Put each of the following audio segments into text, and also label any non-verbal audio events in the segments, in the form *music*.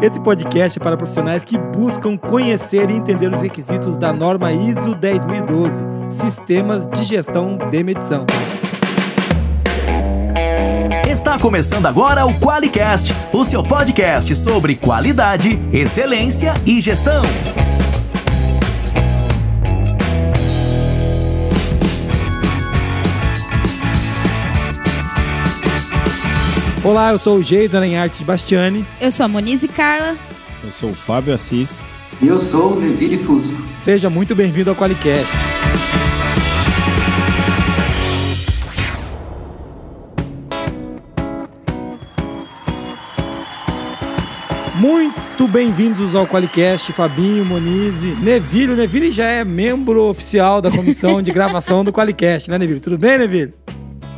Esse podcast é para profissionais que buscam conhecer e entender os requisitos da norma ISO 10012, Sistemas de Gestão de Medição. Está começando agora o QualiCast, o seu podcast sobre qualidade, excelência e gestão. Olá, eu sou o Jason em Arte Bastiani. Eu sou a Monize Carla. Eu sou o Fábio Assis. E eu sou o Levire Fusco. Seja muito bem-vindo ao Qualicast. Muito bem-vindos ao Qualicast, Fabinho, Monize, Nevilho. Nevilho já é membro oficial da comissão de gravação do Qualicast, né, Nevilho? Tudo bem, Nevilho?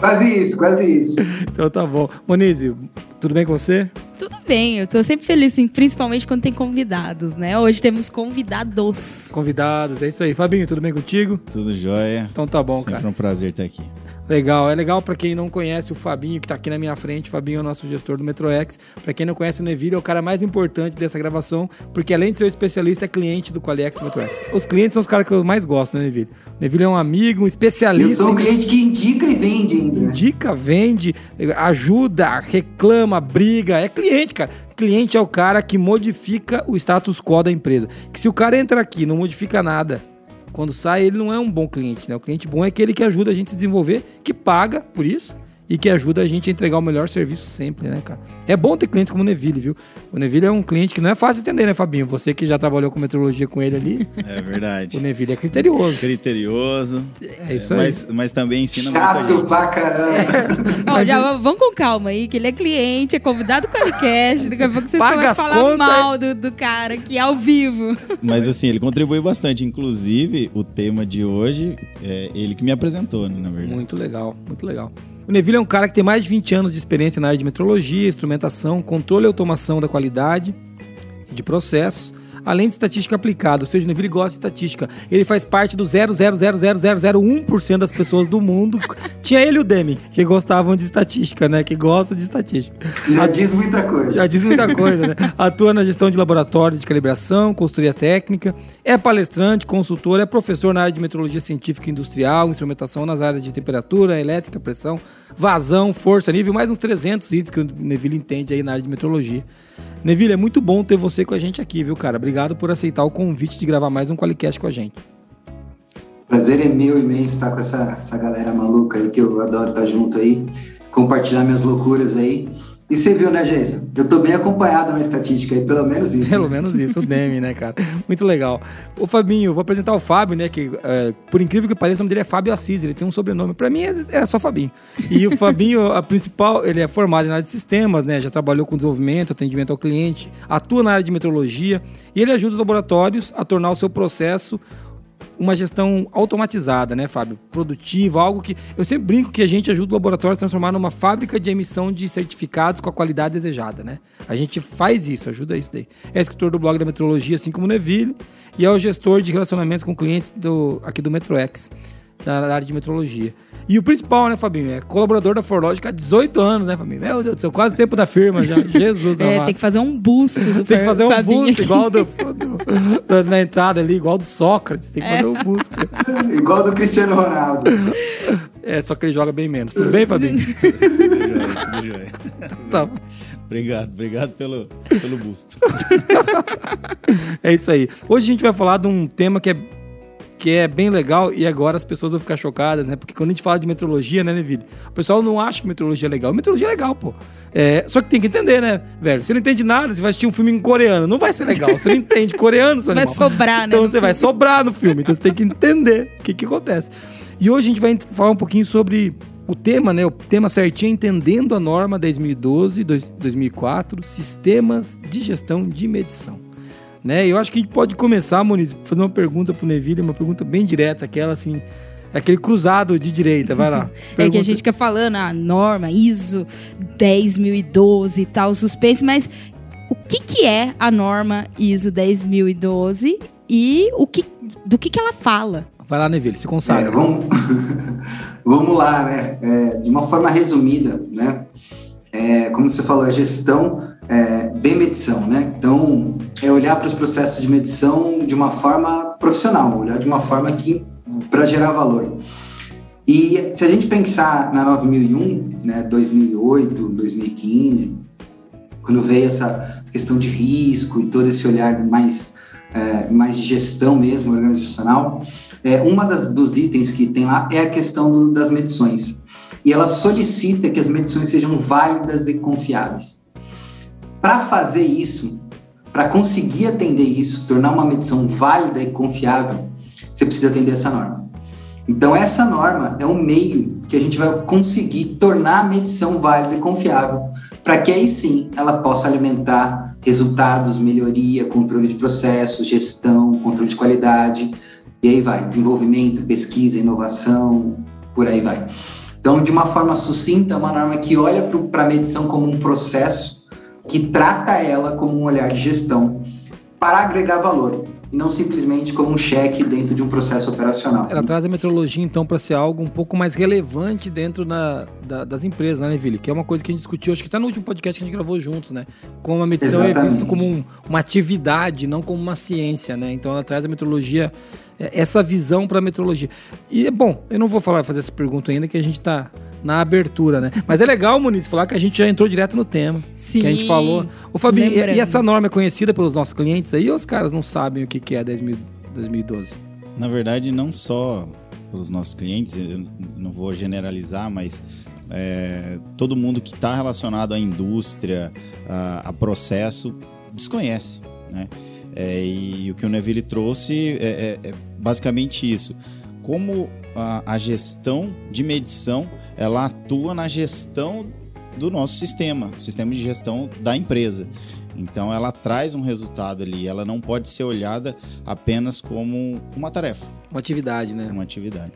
Quase isso, quase isso. *laughs* Então tá bom. Monize, tudo bem com você? Tudo bem, eu tô sempre feliz, assim, principalmente quando tem convidados, né? Hoje temos convidados. Convidados, é isso aí. Fabinho, tudo bem contigo? Tudo jóia. Então tá bom, Sempre cara. um prazer estar aqui. Legal, é legal para quem não conhece o Fabinho, que tá aqui na minha frente. O Fabinho é o nosso gestor do MetroX. Para quem não conhece o Neville, é o cara mais importante dessa gravação, porque além de ser um especialista, é cliente do Qualiex do MetroX. Os clientes são os caras que eu mais gosto, né, Neville? O Neville é um amigo, um Eu especialista. sou um cliente que indica e vende ainda. Indica, vende, ajuda, reclama, briga. É cliente, cara. Cliente é o cara que modifica o status quo da empresa. Que se o cara entra aqui e não modifica nada, quando sai, ele não é um bom cliente, né? O cliente bom é aquele que ajuda a gente a se desenvolver, que paga por isso e que ajuda a gente a entregar o melhor serviço sempre, né, cara? É bom ter clientes como o Neville, viu? O Neville é um cliente que não é fácil de entender, né, Fabinho? Você que já trabalhou com meteorologia com ele ali, É verdade. *laughs* o Neville é criterioso. Criterioso. É isso aí. Mas, mas também ensina muita Chato gente. pra caramba. Ó, já vamos com calma aí, que ele é cliente, é convidado do podcast. Daqui a pouco vocês Paga começam a falar contas. mal do, do cara aqui ao vivo. Mas assim, ele contribui bastante. Inclusive, o tema de hoje é ele que me apresentou, né, na verdade. Muito legal, muito legal. O Neville é um cara que tem mais de 20 anos de experiência na área de metrologia, instrumentação, controle e automação da qualidade e de processos, além de estatística aplicada. Ou seja, o Neville gosta de estatística. Ele faz parte do 0,0000001% das pessoas do mundo. *laughs* Tinha ele e o Demi, que gostavam de estatística, né? Que gostam de estatística. Já diz muita coisa. Já diz muita coisa, né? *laughs* Atua na gestão de laboratórios de calibração, consultoria técnica, é palestrante, consultor, é professor na área de metrologia científica e industrial, instrumentação nas áreas de temperatura, elétrica, pressão, vazão, força, nível, mais uns 300 itens que o Neville entende aí na área de metrologia. Neville, é muito bom ter você com a gente aqui, viu, cara? Obrigado por aceitar o convite de gravar mais um Qualicast com a gente. Prazer é meu imenso estar com essa, essa galera maluca aí, que eu adoro estar junto aí, compartilhar minhas loucuras aí. E você viu, né, Jason? Eu tô bem acompanhado na estatística aí, pelo menos isso. Pelo menos isso, o *laughs* Demi, né, cara? Muito legal. O Fabinho, vou apresentar o Fábio, né? Que, é, por incrível que pareça, o nome dele é Fábio Assis, ele tem um sobrenome. Pra mim é- era só Fabinho. E o Fabinho, a principal, ele é formado na área de sistemas, né? Já trabalhou com desenvolvimento, atendimento ao cliente, atua na área de metrologia e ele ajuda os laboratórios a tornar o seu processo uma gestão automatizada, né, Fábio? Produtiva, algo que. Eu sempre brinco que a gente ajuda o laboratório a se transformar numa fábrica de emissão de certificados com a qualidade desejada, né? A gente faz isso, ajuda isso daí. É escritor do blog da metrologia, assim como o Neville, e é o gestor de relacionamentos com clientes do, aqui do MetroX, da área de metrologia. E o principal, né, Fabinho? É colaborador da Forlogic há 18 anos, né, Fabinho? Meu Deus do céu, quase tempo da firma já. *laughs* Jesus, É, amado. tem que fazer um busto do Tem que fazer um Fabinho busto aqui. igual *laughs* do, do- na entrada ali, igual do Sócrates. Tem que fazer um busto. *laughs* Igual do Cristiano Ronaldo. É, só que ele joga bem menos. Tudo bem, Fabinho? Tudo jóia, tudo jóia. tá. Obrigado, obrigado pelo, pelo busto. É isso aí. Hoje a gente vai falar de um tema que é, que é bem legal e agora as pessoas vão ficar chocadas, né? Porque quando a gente fala de metrologia, né, Neville? O pessoal não acha que metrologia é legal. Metrologia é legal, pô. É, só que tem que entender, né, velho? Você não entende nada, você vai assistir um filme em coreano. Não vai ser legal. Você não entende coreano, seu Vai animal. sobrar, né? Então você vai sobrar no filme. Então você tem que entender o que, que acontece. E hoje a gente vai falar um pouquinho sobre o tema, né? O tema certinho, é entendendo a norma 2012, dois- 2004, sistemas de gestão de medição. Né? Eu acho que a gente pode começar, Muniz, fazer uma pergunta pro Neville, uma pergunta bem direta, aquela assim, aquele cruzado de direita, vai lá. *laughs* É que a gente fica falando a norma ISO 10012 e tal, suspense, mas o que, que é a norma ISO 10012 e o que, do que, que ela fala? Vai lá, Neville, se É, consagra. vamos, *laughs* vamos lá, né? É, de uma forma resumida, né? É, como você falou, a gestão é, de medição, né? Então, é olhar para os processos de medição de uma forma profissional, olhar de uma forma que para gerar valor. E se a gente pensar na 9001, né, 2008, 2015, quando veio essa questão de risco e todo esse olhar mais é, mais de gestão mesmo organizacional, é, uma das dos itens que tem lá é a questão do, das medições. E ela solicita que as medições sejam válidas e confiáveis. Para fazer isso, para conseguir atender isso, tornar uma medição válida e confiável, você precisa atender essa norma. Então, essa norma é um meio que a gente vai conseguir tornar a medição válida e confiável, para que aí sim ela possa alimentar resultados, melhoria, controle de processos, gestão, controle de qualidade, e aí vai, desenvolvimento, pesquisa, inovação, por aí vai. Então, de uma forma sucinta, é uma norma que olha para a medição como um processo, que trata ela como um olhar de gestão para agregar valor e não simplesmente como um cheque dentro de um processo operacional. Ela traz a metrologia, então, para ser algo um pouco mais relevante dentro da, das empresas, né, Vili? Que é uma coisa que a gente discutiu, acho que está no último podcast que a gente gravou juntos, né? Como a medição Exatamente. é vista como um, uma atividade, não como uma ciência, né? Então ela traz a metrologia é, essa visão para a metrologia. E, bom, eu não vou falar, fazer essa pergunta ainda, que a gente está na abertura, né? Mas é legal, Muniz, falar que a gente já entrou direto no tema. Sim. Que a gente falou. O Fabinho, e, e, essa norma é conhecida pelos nossos clientes aí ou os caras não sabem o que, que é 10 mil, 2012? Na verdade, não só pelos nossos clientes, eu não vou generalizar, mas é, todo mundo que está relacionado à indústria, a, a processo, desconhece, né? É, e o que o Neville trouxe é, é, é basicamente isso. Como a, a, gestão de medição ela atua na gestão do nosso sistema, sistema de gestão da empresa. Então ela traz um resultado ali, ela não pode ser olhada apenas como uma tarefa. Uma atividade, né? Uma atividade.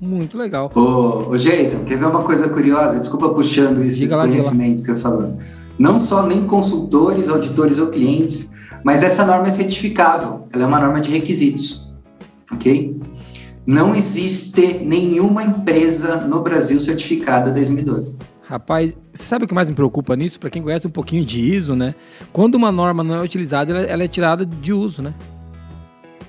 Muito legal. Ô, ô Jason, quer ver uma coisa curiosa? Desculpa puxando esses lá, conhecimentos que eu falando. Não só nem consultores, auditores ou clientes mas essa norma é certificável, ela é uma norma de requisitos, ok? Não existe nenhuma empresa no Brasil certificada 2012. Rapaz, sabe o que mais me preocupa nisso? Para quem conhece um pouquinho de ISO, né? Quando uma norma não é utilizada, ela, ela é tirada de uso, né?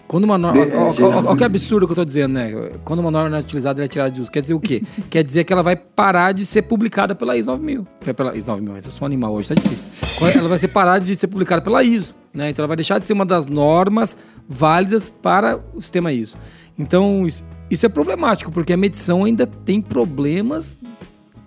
Quando uma norma. Olha que absurdo que eu estou dizendo, né? Quando uma norma não é utilizada, ela é tirada de uso. Quer dizer o quê? *laughs* Quer dizer que ela vai parar de ser publicada pela ISO 9000. É pela ISO 9000, mas eu sou um animal hoje, tá difícil. Ela vai ser parada de ser publicada pela ISO. Né? Então ela vai deixar de ser uma das normas válidas para o sistema ISO. Então isso, isso é problemático, porque a medição ainda tem problemas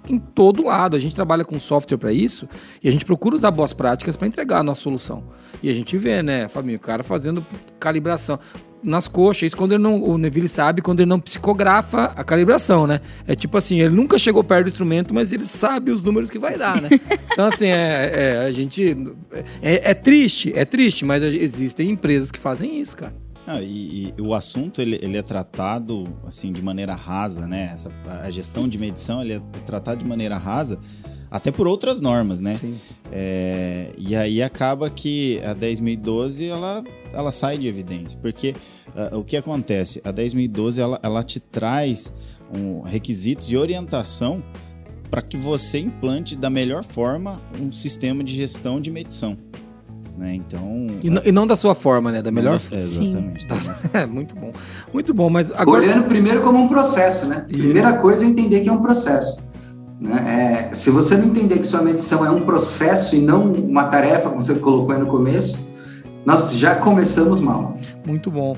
em todo lado. A gente trabalha com software para isso e a gente procura usar boas práticas para entregar a nossa solução. E a gente vê, né, Fabinho, o cara fazendo calibração nas coxas. Isso quando ele não, o Neville sabe quando ele não psicografa a calibração, né? É tipo assim, ele nunca chegou perto do instrumento, mas ele sabe os números que vai dar, né? *laughs* Então assim, é, é a gente é, é, triste, é triste, mas existem empresas que fazem isso, cara. E, e, o assunto ele, ele, é tratado assim de maneira rasa, né? Essa, a gestão de medição ele é tratado de maneira rasa, até por outras normas, né? É, e aí acaba que a 10.012 ela, ela sai de evidência, porque uh, o que acontece? A 10.012 ela, ela te traz um, requisitos e orientação para que você implante da melhor forma um sistema de gestão de medição. Né? Então. E, e, não da sua forma, né? Da melhor forma. Exatamente. *laughs* é, muito bom. Muito bom, mas agora... Olhando primeiro como um processo, né? Isso. Primeira coisa é entender que é um processo. Né? É, se você não entender que sua medição é um processo e não uma tarefa, como você colocou aí no começo, nós já começamos mal. Muito bom.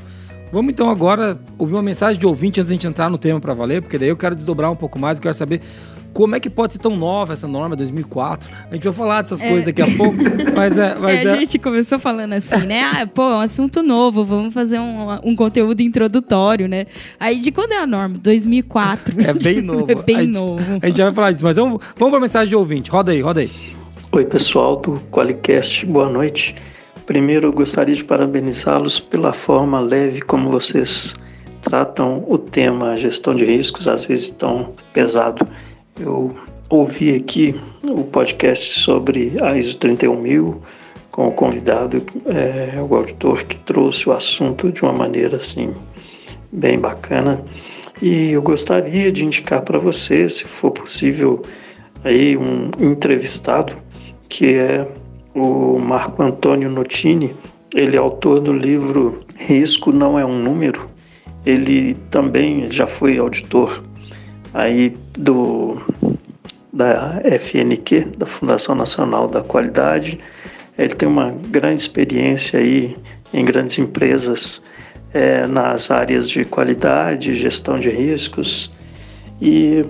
Vamos então agora ouvir uma mensagem de ouvinte antes de a gente entrar no tema para valer, porque daí eu quero desdobrar um pouco mais, eu quero saber como é que pode ser tão nova essa norma 2004? A gente vai falar dessas é. coisas daqui a pouco, mas é... *laughs* Mas é, A gente começou falando assim, né? Ah, pô, é um assunto novo, vamos fazer um, um conteúdo introdutório, né? Aí, de quando é a norma? 2004. É bem *laughs* novo. é bem a gente, novo. A gente vai falar disso, mas vamos, vamos para a mensagem de ouvinte. Roda aí, roda aí. Oi, pessoal do Qualicast, boa noite. Primeiro, eu gostaria de parabenizá-los pela forma leve como vocês tratam o tema gestão de riscos, às vezes tão pesado. Eu ouvi aqui o podcast sobre a ISO 31000 com o convidado, é, o auditor que trouxe o assunto de uma maneira assim bem bacana. E eu gostaria de indicar para você, se for possível, aí um entrevistado que é O Marco Antônio Notini, ele é autor do livro Risco Não é um Número. Ele também já foi auditor aí do da FNQ, da Fundação Nacional da Qualidade. Ele tem uma grande experiência aí em grandes empresas é, nas áreas de qualidade, gestão de riscos e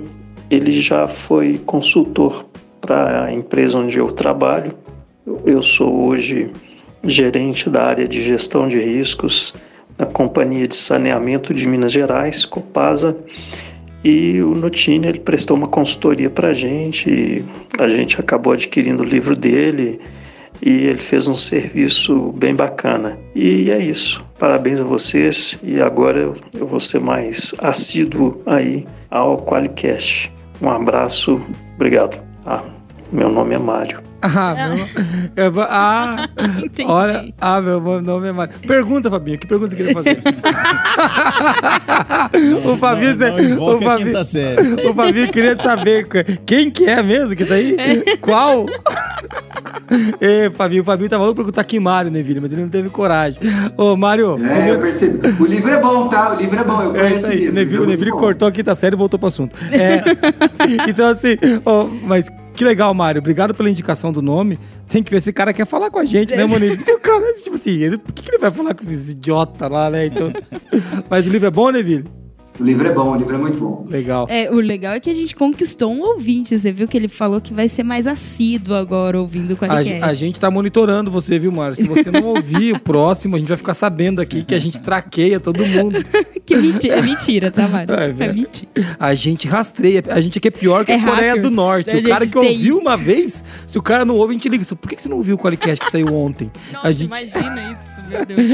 ele já foi consultor para a empresa onde eu trabalho. Eu sou hoje gerente da área de gestão de riscos da Companhia de Saneamento de Minas Gerais, Copasa, e o Notini ele prestou uma consultoria para a gente, a gente acabou adquirindo o livro dele e ele fez um serviço bem bacana. E é isso. Parabéns a vocês e agora eu vou ser mais assíduo aí ao Qualicast. Um abraço, obrigado. Ah, meu nome é Mário. Ah, meu, eu, ah *laughs* olha, ah, meu nome é Mário. Pergunta, Fabinho, que pergunta você queria fazer? *laughs* o Fabinho, não, não o, Fabinho o Fabinho queria saber quem que é mesmo que tá aí? Qual? Ei, Fabinho, o Fabinho tava louco pra perguntar que Mário, né, Vila? Mas ele não teve coragem. Ô, Mário. É, como... eu percebi. O livro é bom, tá? O livro é bom, eu conheço é isso aí. o livro. Neville, o Neville cortou a quinta série e voltou pro assunto. É, *laughs* então, assim, oh, mas que legal, Mário. Obrigado pela indicação do nome. Tem que ver se esse cara quer falar com a gente, né, Moniz? Porque o cara, tipo assim, ele, por que, que ele vai falar com esses idiotas lá, né? Então, *laughs* mas o livro é bom, né, Vili? O livro é bom, o livro é muito bom. Legal. É, o legal é que a gente conquistou um ouvinte. Você viu que ele falou que vai ser mais assíduo agora ouvindo o Qualicast. A, a gente tá monitorando você, viu, Mário? Se você não ouvir o próximo, a gente vai ficar sabendo aqui que a gente traqueia todo mundo. *laughs* que mentira, é mentira, tá, Mário? É, é, mentira. A gente rastreia. A gente aqui é pior que é a Coreia hackers. do Norte. A o cara que tem... ouviu uma vez, se o cara não ouve, a gente liga. Por que você não ouviu o Qualicast que saiu ontem? Nossa, a gente... imagina isso.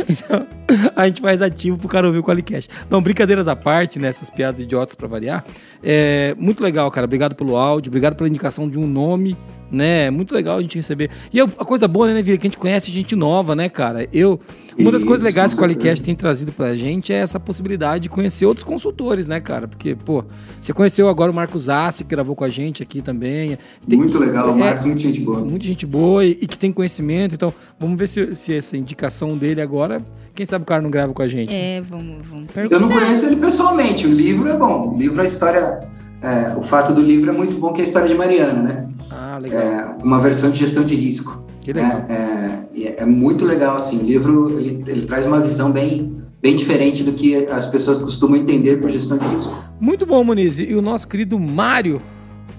Então, *laughs* a gente faz ativo pro cara ouvir o Qualicast. Não, brincadeiras à parte, né? Essas piadas idiotas para variar. É muito legal, cara. Obrigado pelo áudio, obrigado pela indicação de um nome, né? Muito legal a gente receber. E a coisa boa, né, Vira, que a gente conhece gente nova, né, cara? Eu. Uma das Isso, coisas legais que o Qualicast tem trazido pra gente é essa possibilidade de conhecer outros consultores, né, cara? Porque, pô, você conheceu agora o Marcos Assi, que gravou com a gente aqui também. Tem, muito legal, o Marcos, é, muita gente boa. Muita gente boa e, e, que tem conhecimento. Então, vamos ver se, se essa indicação dele agora, quem sabe o cara não grava com a gente. É, vamos, vamos perguntar. Eu não conheço ele pessoalmente. O livro é bom. O livro, a história. É, o fato do livro é muito bom, que é a história de Mariana, né? Ah, legal. É, uma versão de gestão de risco. Que legal. É, é, é muito legal, assim. O livro, ele, ele traz uma visão bem, bem diferente do que as pessoas costumam entender por gestão de risco. Muito bom, Muniz. E o nosso querido Mário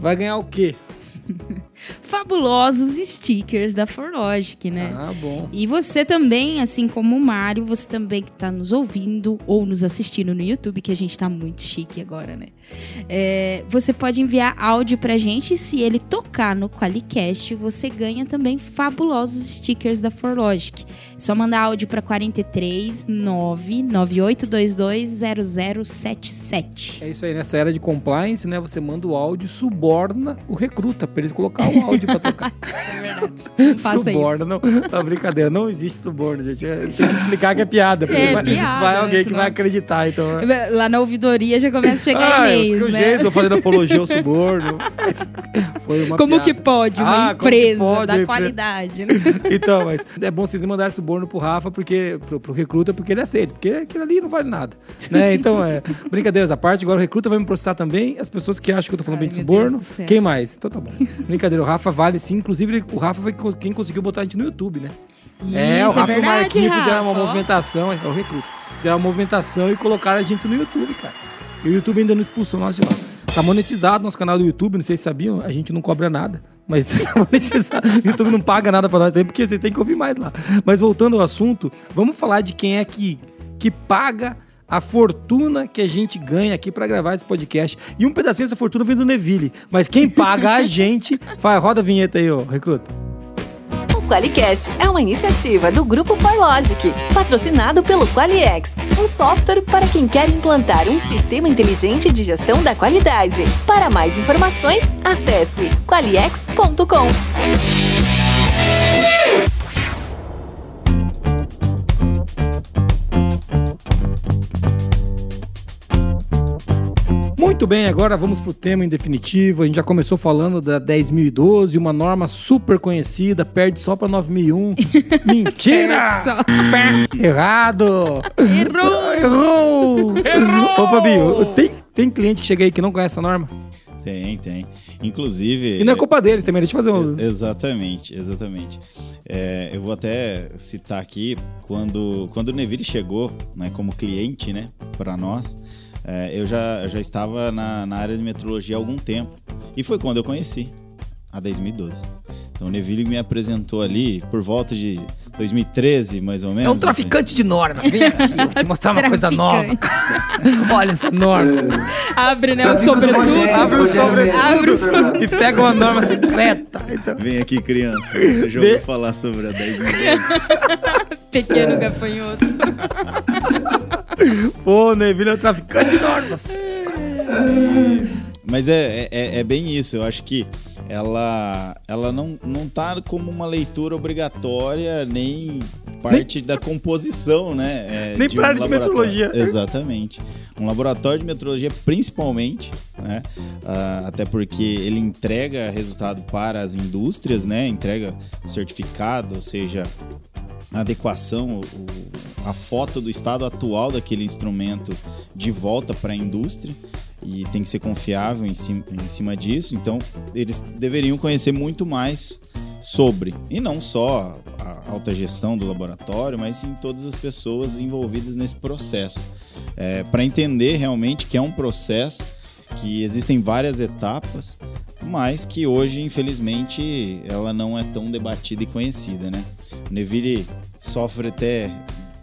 vai ganhar o quê? *laughs* fabulosos stickers da Forlogic, né? Ah, bom. E você também, assim como o Mário, você também que está nos ouvindo ou nos assistindo no YouTube, que a gente está muito chique agora, né? É, você pode enviar áudio pra gente se ele tocar no Qualicast, você ganha também fabulosos stickers da Forlogic. É só mandar áudio para 43 0077. É isso aí, nessa era de compliance, né? Você manda o áudio, suborna o recruta para ele colocar o *laughs* áudio para tocar. *laughs* é verdade. *laughs* Suborno, não, não, brincadeira, não existe suborno, gente. Tem que explicar que é piada. É, vai, piada, vai alguém que vai acreditar, então. Lá na ouvidoria já começa a chegar ah, e-mails, né? Tô fazendo apologia ao suborno. *laughs* Foi uma Como piada. que pode uma ah, empresa pode, da qualidade, né? Então, mas é bom vocês mandarem suborno pro Rafa, porque, pro, pro recruta, porque ele aceita, porque aquilo ali não vale nada. Né? Então, é, brincadeiras à parte, agora o recruta vai me processar também, as pessoas que acham que eu tô falando Ai, bem de suborno. Quem mais? Então tá bom. Brincadeira, o Rafa vale sim, inclusive o Rafa foi quem conseguiu botar a gente no YouTube, né? Isso, é, o Rafa é verdade, e o Marquinhos Rafa. fizeram uma movimentação, é o recruta. Fizeram uma movimentação e colocaram a gente no YouTube, cara. E o YouTube ainda não expulsou nós de lá. Tá monetizado nosso canal do YouTube, não sei se sabiam, a gente não cobra nada. Mas *laughs* tá monetizado. o YouTube não paga nada pra nós aí, porque vocês têm que ouvir mais lá. Mas voltando ao assunto, vamos falar de quem é que, que paga a fortuna que a gente ganha aqui para gravar esse podcast. E um pedacinho dessa fortuna vem do Neville. Mas quem paga a gente. *laughs* Vai, roda a vinheta aí, ó, recruta. O QualiCast é uma iniciativa do Grupo ForLogic, patrocinado pelo QualiX, um software para quem quer implantar um sistema inteligente de gestão da qualidade. Para mais informações, acesse qualiex.com. Muito bem, agora vamos pro tema em definitivo. A gente já começou falando da 10.012, uma norma super conhecida, perde só pra 9001. *laughs* Mentira! Errado! Errou! Errou! Ô, Fabinho, tem, tem cliente que chega aí que não conhece a norma? Tem, tem. Inclusive. E não é culpa deles também, deixa eu fazer um... Exatamente, exatamente. É, eu vou até citar aqui, quando, quando o Neville chegou né, como cliente né, para nós, é, eu já, já estava na, na área de metrologia há algum tempo. E foi quando eu conheci a 2012. Então o Neville me apresentou ali por volta de 2013, mais ou menos. É um traficante de normas. Vem aqui, eu vou te *laughs* mostrar uma coisa nova. *laughs* Olha essa norma. Abre, né? O sobretudo. Abre o Rogério sobre- Mendes, abre o doutor. E pega uma norma secreta. Então, Assim. Vem aqui, criança. Você já ouviu falar sobre a 2012? *laughs* Pequeno gafanhoto. Pô, Neville é um traficante de normas. *laughs* Mas é, é, é bem isso. Eu acho que ela, ela não, não tá como uma leitura obrigatória, nem parte da composição, né? é, Nem de pra área de metrologia. Exatamente. Um laboratório de metrologia, principalmente, né? ah, até porque ele entrega resultado para as indústrias, né? Entrega o certificado, ou seja, adequação, a foto do estado atual daquele instrumento de volta para a indústria e tem que ser confiável em cima, em cima disso. Então, eles deveriam conhecer muito mais sobre, e não só a alta gestão do laboratório, mas sim todas as pessoas envolvidas nesse processo. Para entender realmente que é um processo, que existem várias etapas, mas que hoje, infelizmente, ela não é tão debatida e conhecida, né? O Neville sofre até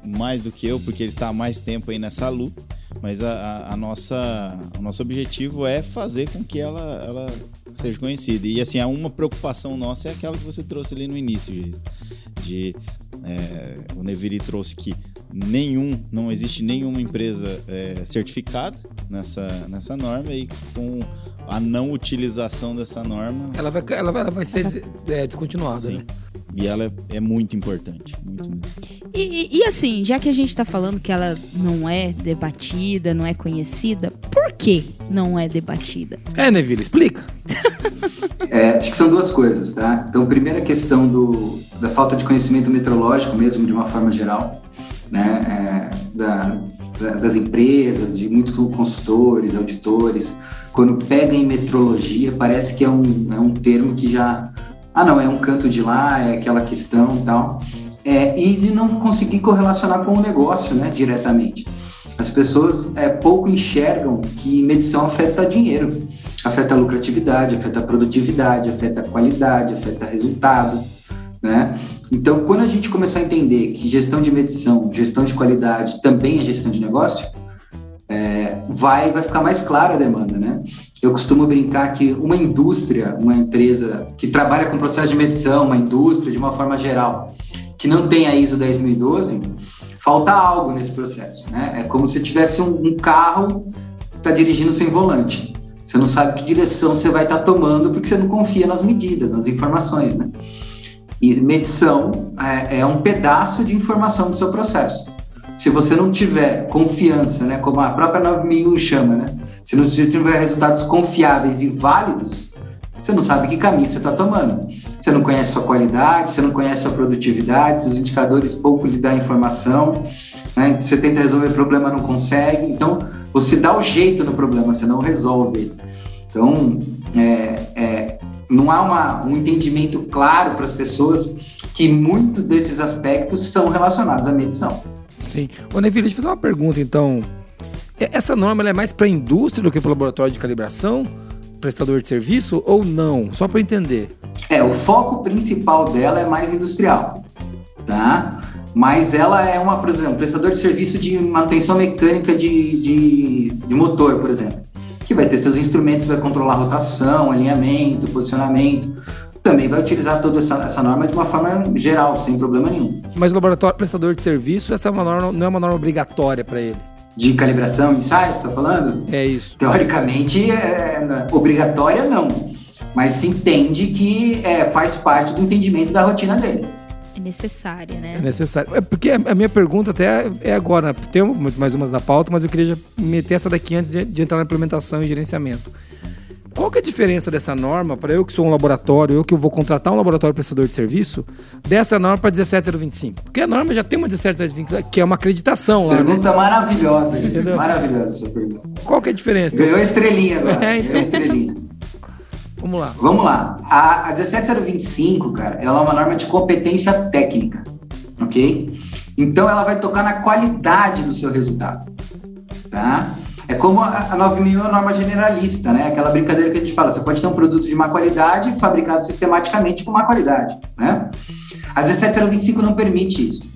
mais do que eu, porque ele está há mais tempo aí nessa luta, mas a, a- a nossa, o nosso objetivo é fazer com que ela, ela seja conhecida. E assim, a uma preocupação nossa é aquela que você trouxe ali no início, Geisa, de é, o Neville trouxe que nenhum, não existe nenhuma empresa é, certificada nessa, nessa norma e com a não utilização dessa norma, Ela vai, ela vai, ela vai ser é, descontinuada, sim. né? E ela é, é muito importante, muito mesmo. E, e- e assim, já que a gente tá falando que ela não é debatida, não é conhecida, por que não é debatida? É, Neville, explica. *laughs* É, acho que são duas coisas, tá? Então, primeira questão do, da falta de conhecimento metrológico mesmo, de uma forma geral, né? É, da, da- das empresas, de muitos consultores, auditores, quando pega em metrologia, parece que é um, é um termo que já... Ah, não, é um canto de lá, é aquela questão e tal. É, e de não conseguir correlacionar com o negócio, né, diretamente. As pessoas é, pouco enxergam que medição afeta dinheiro afeta lucratividade, afeta produtividade, afeta qualidade, afeta resultado, né? Então, quando a gente começar a entender que gestão de medição, gestão de qualidade também é gestão de negócio, é, vai, vai ficar mais clara a demanda, né? Eu costumo brincar que uma indústria, uma empresa que trabalha com processo de medição, uma indústria de uma forma geral, que não tem a ISO 10012, falta algo nesse processo, né? É como se tivesse um, um carro que está dirigindo sem volante. Você não sabe que direção você vai estar tomando porque você não confia nas medidas, nas informações, né? E medição é, é um pedaço de informação do seu processo. Se você não tiver confiança, né, como a própria 9001 chama, né? Se não tiver resultados confiáveis e válidos, você não sabe que caminho você está tomando. Você não conhece sua qualidade, você não conhece sua produtividade, seus indicadores pouco lhe dão informação, né? Você tenta resolver o problema, não consegue. Então, você dá o jeito no problema, você não resolve. Então, é, é, não há uma, um entendimento claro para as pessoas que muito desses aspectos são relacionados à medição. Sim. Ô, Neville, deixa eu fazer uma pergunta, então. Essa norma é mais para a indústria do que para o laboratório de calibração? Prestador de serviço ou não? Só para entender. É, o foco principal dela é mais industrial, tá? Mas ela é uma, por exemplo, prestador de serviço de manutenção mecânica de, de, de motor, por exemplo, que vai ter seus instrumentos, vai controlar rotação, alinhamento, posicionamento. Também vai utilizar toda essa, essa norma de uma forma geral, sem problema nenhum. Mas o laboratório prestador de serviço, essa é uma norma, não é uma norma obrigatória para ele. De calibração, ensaio, você está falando? É isso. Teoricamente, é, né, obrigatória não, mas se entende que é, faz parte do entendimento da rotina dele. necessária, né? É necessário. É porque a a minha pergunta até é agora, né? tem mais umas na pauta, mas eu queria já meter essa daqui antes de, de entrar na implementação e gerenciamento. Qual que é a diferença dessa norma, para eu que sou um laboratório, eu que vou contratar um laboratório prestador de serviço, dessa norma para 17025? Porque a norma já tem uma 17025, que é uma acreditação lá, né? Pergunta maravilhosa, gente. Entendeu? Maravilhosa essa pergunta. Qual que é a diferença? Ganhou a estrelinha agora. É, Ganhou então. a estrelinha. Vamos lá. Vamos lá. A, a 17025, cara, ela é uma norma de competência técnica, ok? Então ela vai tocar na qualidade do seu resultado, tá? É como a, a 9000 é uma norma generalista, né? Aquela brincadeira que a gente fala, você pode ter um produto de má qualidade fabricado sistematicamente com má qualidade, né? A 17025 não permite isso.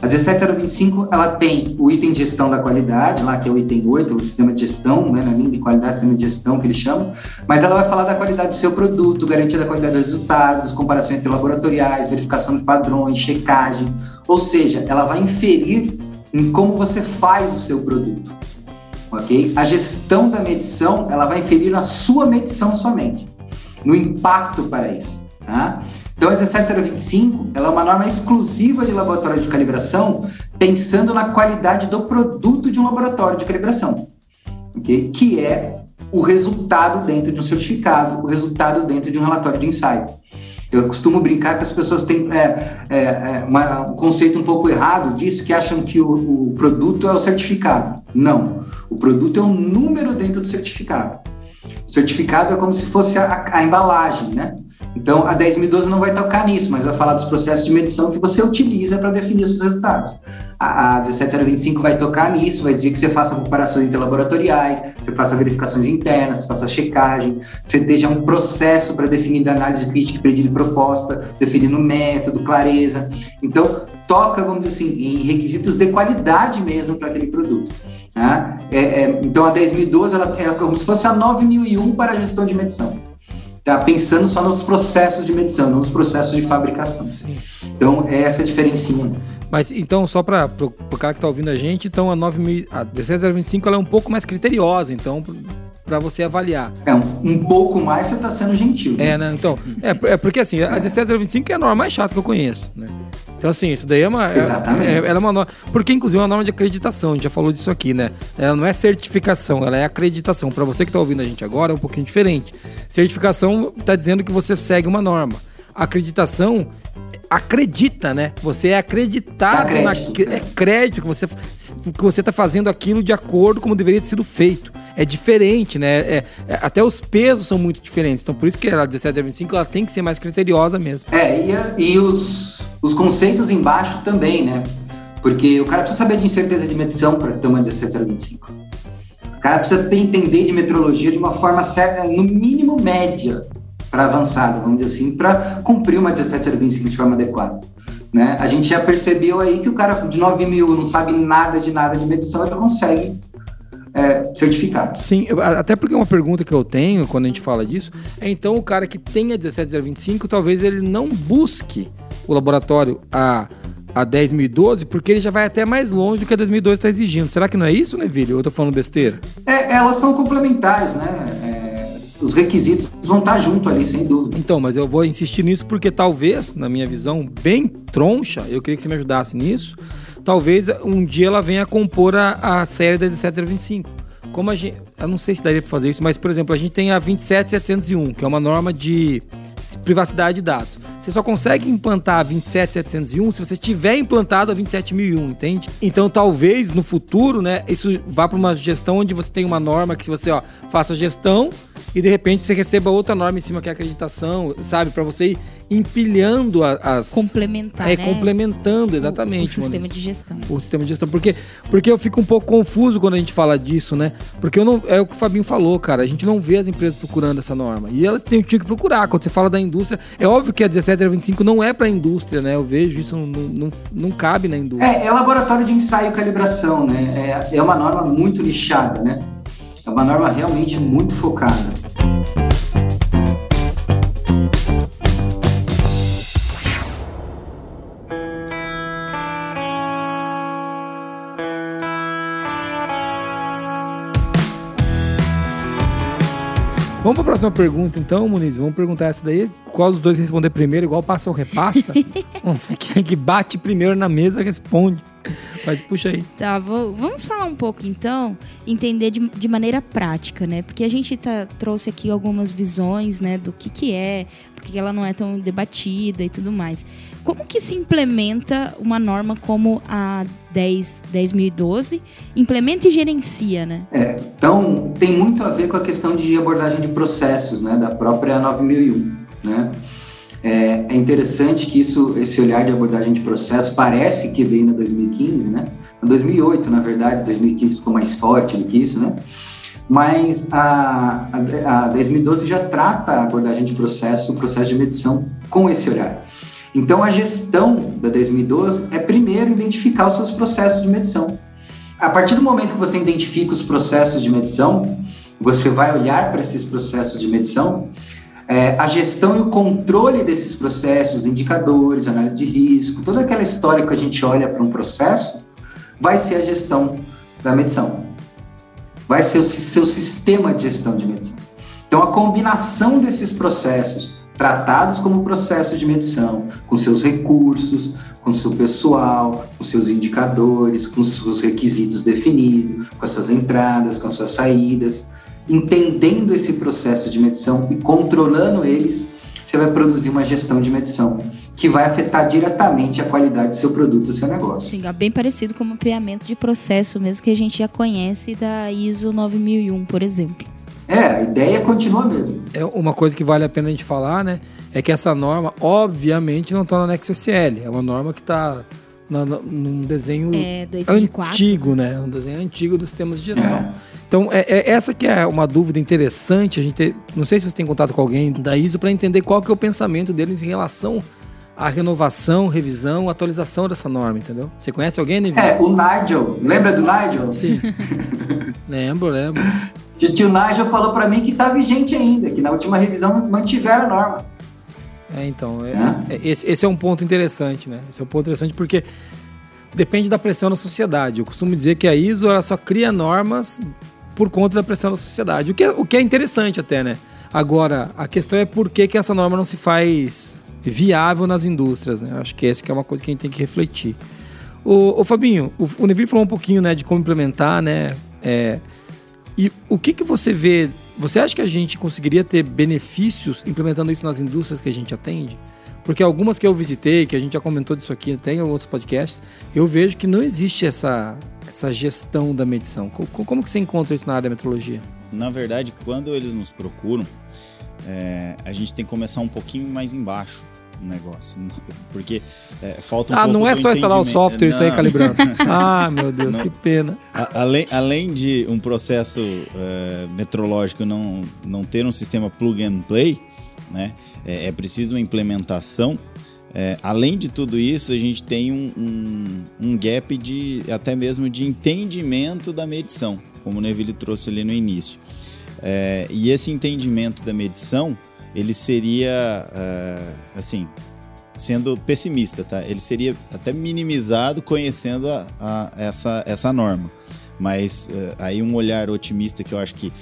A 17025, ela tem o item de gestão da qualidade, lá que é o item 8, o sistema de gestão, né, na linha de qualidade, sistema de gestão que eles chamam, mas ela vai falar da qualidade do seu produto, garantia da qualidade dos resultados, comparações entre laboratoriais, verificação de padrões, checagem, ou seja, ela vai inferir em como você faz o seu produto, ok? A gestão da medição, ela vai inferir na sua medição somente, no impacto para isso, tá? Então, a 17025, ela é uma norma exclusiva de laboratório de calibração, pensando na qualidade do produto de um laboratório de calibração, ok? Que é o resultado dentro de um certificado, o resultado dentro de um relatório de ensaio. Eu costumo brincar que as pessoas têm é, é, é, uma- um conceito um pouco errado disso, que acham que o, o produto é o certificado. Não. O produto é um número dentro do certificado. O certificado é como se fosse a, a embalagem, né? Então, a 10.012 não vai tocar nisso, mas vai falar dos processos de medição que você utiliza para definir os seus resultados. A, a 17025 vai tocar nisso, vai dizer que você faça comparações interlaboratoriais, você faça verificações internas, você faça checagem, você esteja um processo para definir a análise crítica, pedido e proposta, definindo método, clareza. Então, toca, vamos dizer assim, em requisitos de qualidade mesmo para aquele produto. né? É, é, então, a 10.012 ela é como se fosse a 9001 para a gestão de medição. Tá pensando só nos processos de medição, não nos processos de fabricação. Sim. Então, é essa a diferencinha. Mas então, só para o cara que tá ouvindo a gente, então a 9000, a 17025 ela é um pouco mais criteriosa, então, para você avaliar. É, um, um pouco mais você está sendo gentil. né? É, né? Então, é, é porque assim, a 17025 é a norma mais chata que eu conheço, né? Então, assim, isso daí é uma. é- Exatamente. É, ela é uma norma. Porque, inclusive, é uma norma de acreditação, a gente já falou disso aqui, né? Ela não é certificação, ela é acreditação. Para você que tá ouvindo a gente agora, é um pouquinho diferente. Certificação tá dizendo que você segue uma norma. Acreditação acredita, né? Você é acreditado Dá na, é crédito que você que você tá fazendo aquilo de acordo como deveria ter sido feito. É diferente, né? É- é- até os pesos são muito diferentes. Então, por isso que a 17 a 25 ela tem que ser mais criteriosa mesmo. É, e, a- e os, os conceitos embaixo também, né? Porque o cara precisa saber de incerteza de medição para ter uma 17025. O cara precisa ter, entender de metrologia de uma forma certa, no mínimo média para avançada, vamos dizer assim, para cumprir uma 17025 de forma adequada. Né? A gente já percebeu aí que o cara de 9 mil não sabe nada de nada de medição, ele consegue é, certificado. Sim, até porque uma pergunta que eu tenho quando a gente fala disso é então o cara que tem a 17025, talvez ele não busque o laboratório a a 10.012, porque ele já vai até mais longe do que a 2012 está exigindo. Será que não é isso, né, Vili? Ou eu tô falando besteira? É, elas são complementares, né? Os requisitos vão estar junto ali, sem dúvida. Então, mas eu vou insistir nisso porque talvez, na minha visão bem troncha, eu queria que você me ajudasse nisso, talvez um dia ela venha a compor a, a série da 17025. Como a gente, eu não sei se daria para fazer isso, mas por exemplo, a gente tem a 27701, que é uma norma de privacidade de dados. Você só consegue implantar a 27701 se você tiver implantado a 27001, entende? Então, talvez no futuro, né, isso vá para uma gestão onde você tem uma norma que se você, ó, faça a gestão e de repente você receba outra norma em cima que é a acreditação, sabe, para você ir empilhando a- as Complementar, é né? complementando O- exatamente, O, sistema Maurício de gestão. o sistema de gestão. Porque, porque eu fico um pouco confuso quando a gente fala disso, né? Porque eu não, é o que o Fabinho falou, cara. A gente não vê as empresas procurando essa norma. E elas têm, tinham que procurar. Quando você fala da indústria, é óbvio que a 1725 não é pra indústria, né? Eu vejo isso, não, não, não cabe na indústria. É, é laboratório de ensaio e calibração, né? É, é uma norma muito nichada, né? É uma norma realmente muito focada. Vamos para a próxima pergunta, então, Muniz. Vamos perguntar essa daí. Qual dos dois responder primeiro, igual passa ou repassa? *laughs* Quem é que bate primeiro na mesa responde. *laughs* Mas puxa aí. Tá, vou- vamos falar um pouco então, entender de, de maneira prática, né? Porque a gente tá, trouxe aqui algumas visões, né, do que que é, porque ela não é tão debatida e tudo mais. Como que se implementa uma norma como a 10, 10.012? Implementa e gerencia, né? É, então, tem muito a ver com a questão de abordagem de processos, né, da própria 9001, né? É, é interessante que isso, esse olhar de abordagem de processo parece que veio na 2015, né? Na 2008, na verdade, 2015 ficou mais forte do que isso, né? Mas a, a, a 2012 já trata a abordagem de processo, o processo de medição com esse olhar. Então, a gestão da 2012 é primeiro identificar os seus processos de medição. A partir do momento que você identifica os processos de medição, você vai olhar para esses processos de medição, é, a gestão e o controle desses processos, indicadores, análise de risco, toda aquela história que a gente olha para um processo, vai ser a gestão da medição. Vai ser o seu sistema de gestão de medição. Então, a combinação desses processos, tratados como processo de medição, com seus recursos, com seu pessoal, com seus indicadores, com seus requisitos definidos, com as suas entradas, com as suas saídas, entendendo esse processo de medição e controlando eles, você vai produzir uma gestão de medição que vai afetar diretamente a qualidade do seu produto, do seu negócio. Sim, é bem parecido com o mapeamento de processo, mesmo que a gente já conhece da ISO 9001, por exemplo. É, a ideia continua a mesma. É uma coisa que vale a pena a gente falar, né? É que essa norma, obviamente, não está no anexo SL. É uma norma que está num desenho É 2004. antigo, né? Um desenho antigo dos sistemas de gestão. Então, é, é essa que é uma dúvida interessante. A gente ter- não sei se você tem contato com alguém da ISO para entender qual que é o pensamento deles em relação à renovação, revisão, atualização dessa norma, entendeu? Você conhece alguém? É, o Nigel, lembra do Nigel? Sim. *laughs* lembro, lembro. Tio Nigel falou para mim que tá vigente ainda, que na última revisão mantiveram a norma. É, então, é- É. é- esse, esse é um ponto interessante, né? Esse é um ponto interessante porque depende da pressão da sociedade. Eu costumo dizer que a ISO ela só cria normas por conta da pressão da sociedade, o que é, o que é interessante até, né? Agora, a questão é por que, que essa norma não se faz viável nas indústrias, né? Acho que essa que é uma coisa que a gente tem que refletir. Ô, ô Fabinho, o, o Neville falou um pouquinho, né, de como implementar, né? É, e o que, que você vê? Você acha que a gente conseguiria ter benefícios implementando isso nas indústrias que a gente atende? Porque algumas que eu visitei, que a gente já comentou disso aqui, tem em outros podcasts, eu vejo que não existe essa, essa gestão da medição. Co- co- Como que você encontra isso na área da metrologia? Na verdade, quando eles nos procuram, é, a gente tem que começar um pouquinho mais embaixo no negócio. Porque é, falta um ah, não é só instalar o software e sair Não. calibrando. *laughs* ah, meu Deus, Não. que pena. A- além, além de um processo é, metrológico não, não ter um sistema plug and play, né, é, é preciso uma implementação. É, além de tudo isso, a gente tem um, um, um gap de até mesmo de entendimento da medição, como o Neville trouxe ali no início. É, e esse entendimento da medição, ele seria é, assim, sendo pessimista, tá? Ele seria até minimizado conhecendo a, a- essa, essa norma. Mas eh, aí um olhar otimista que eu acho que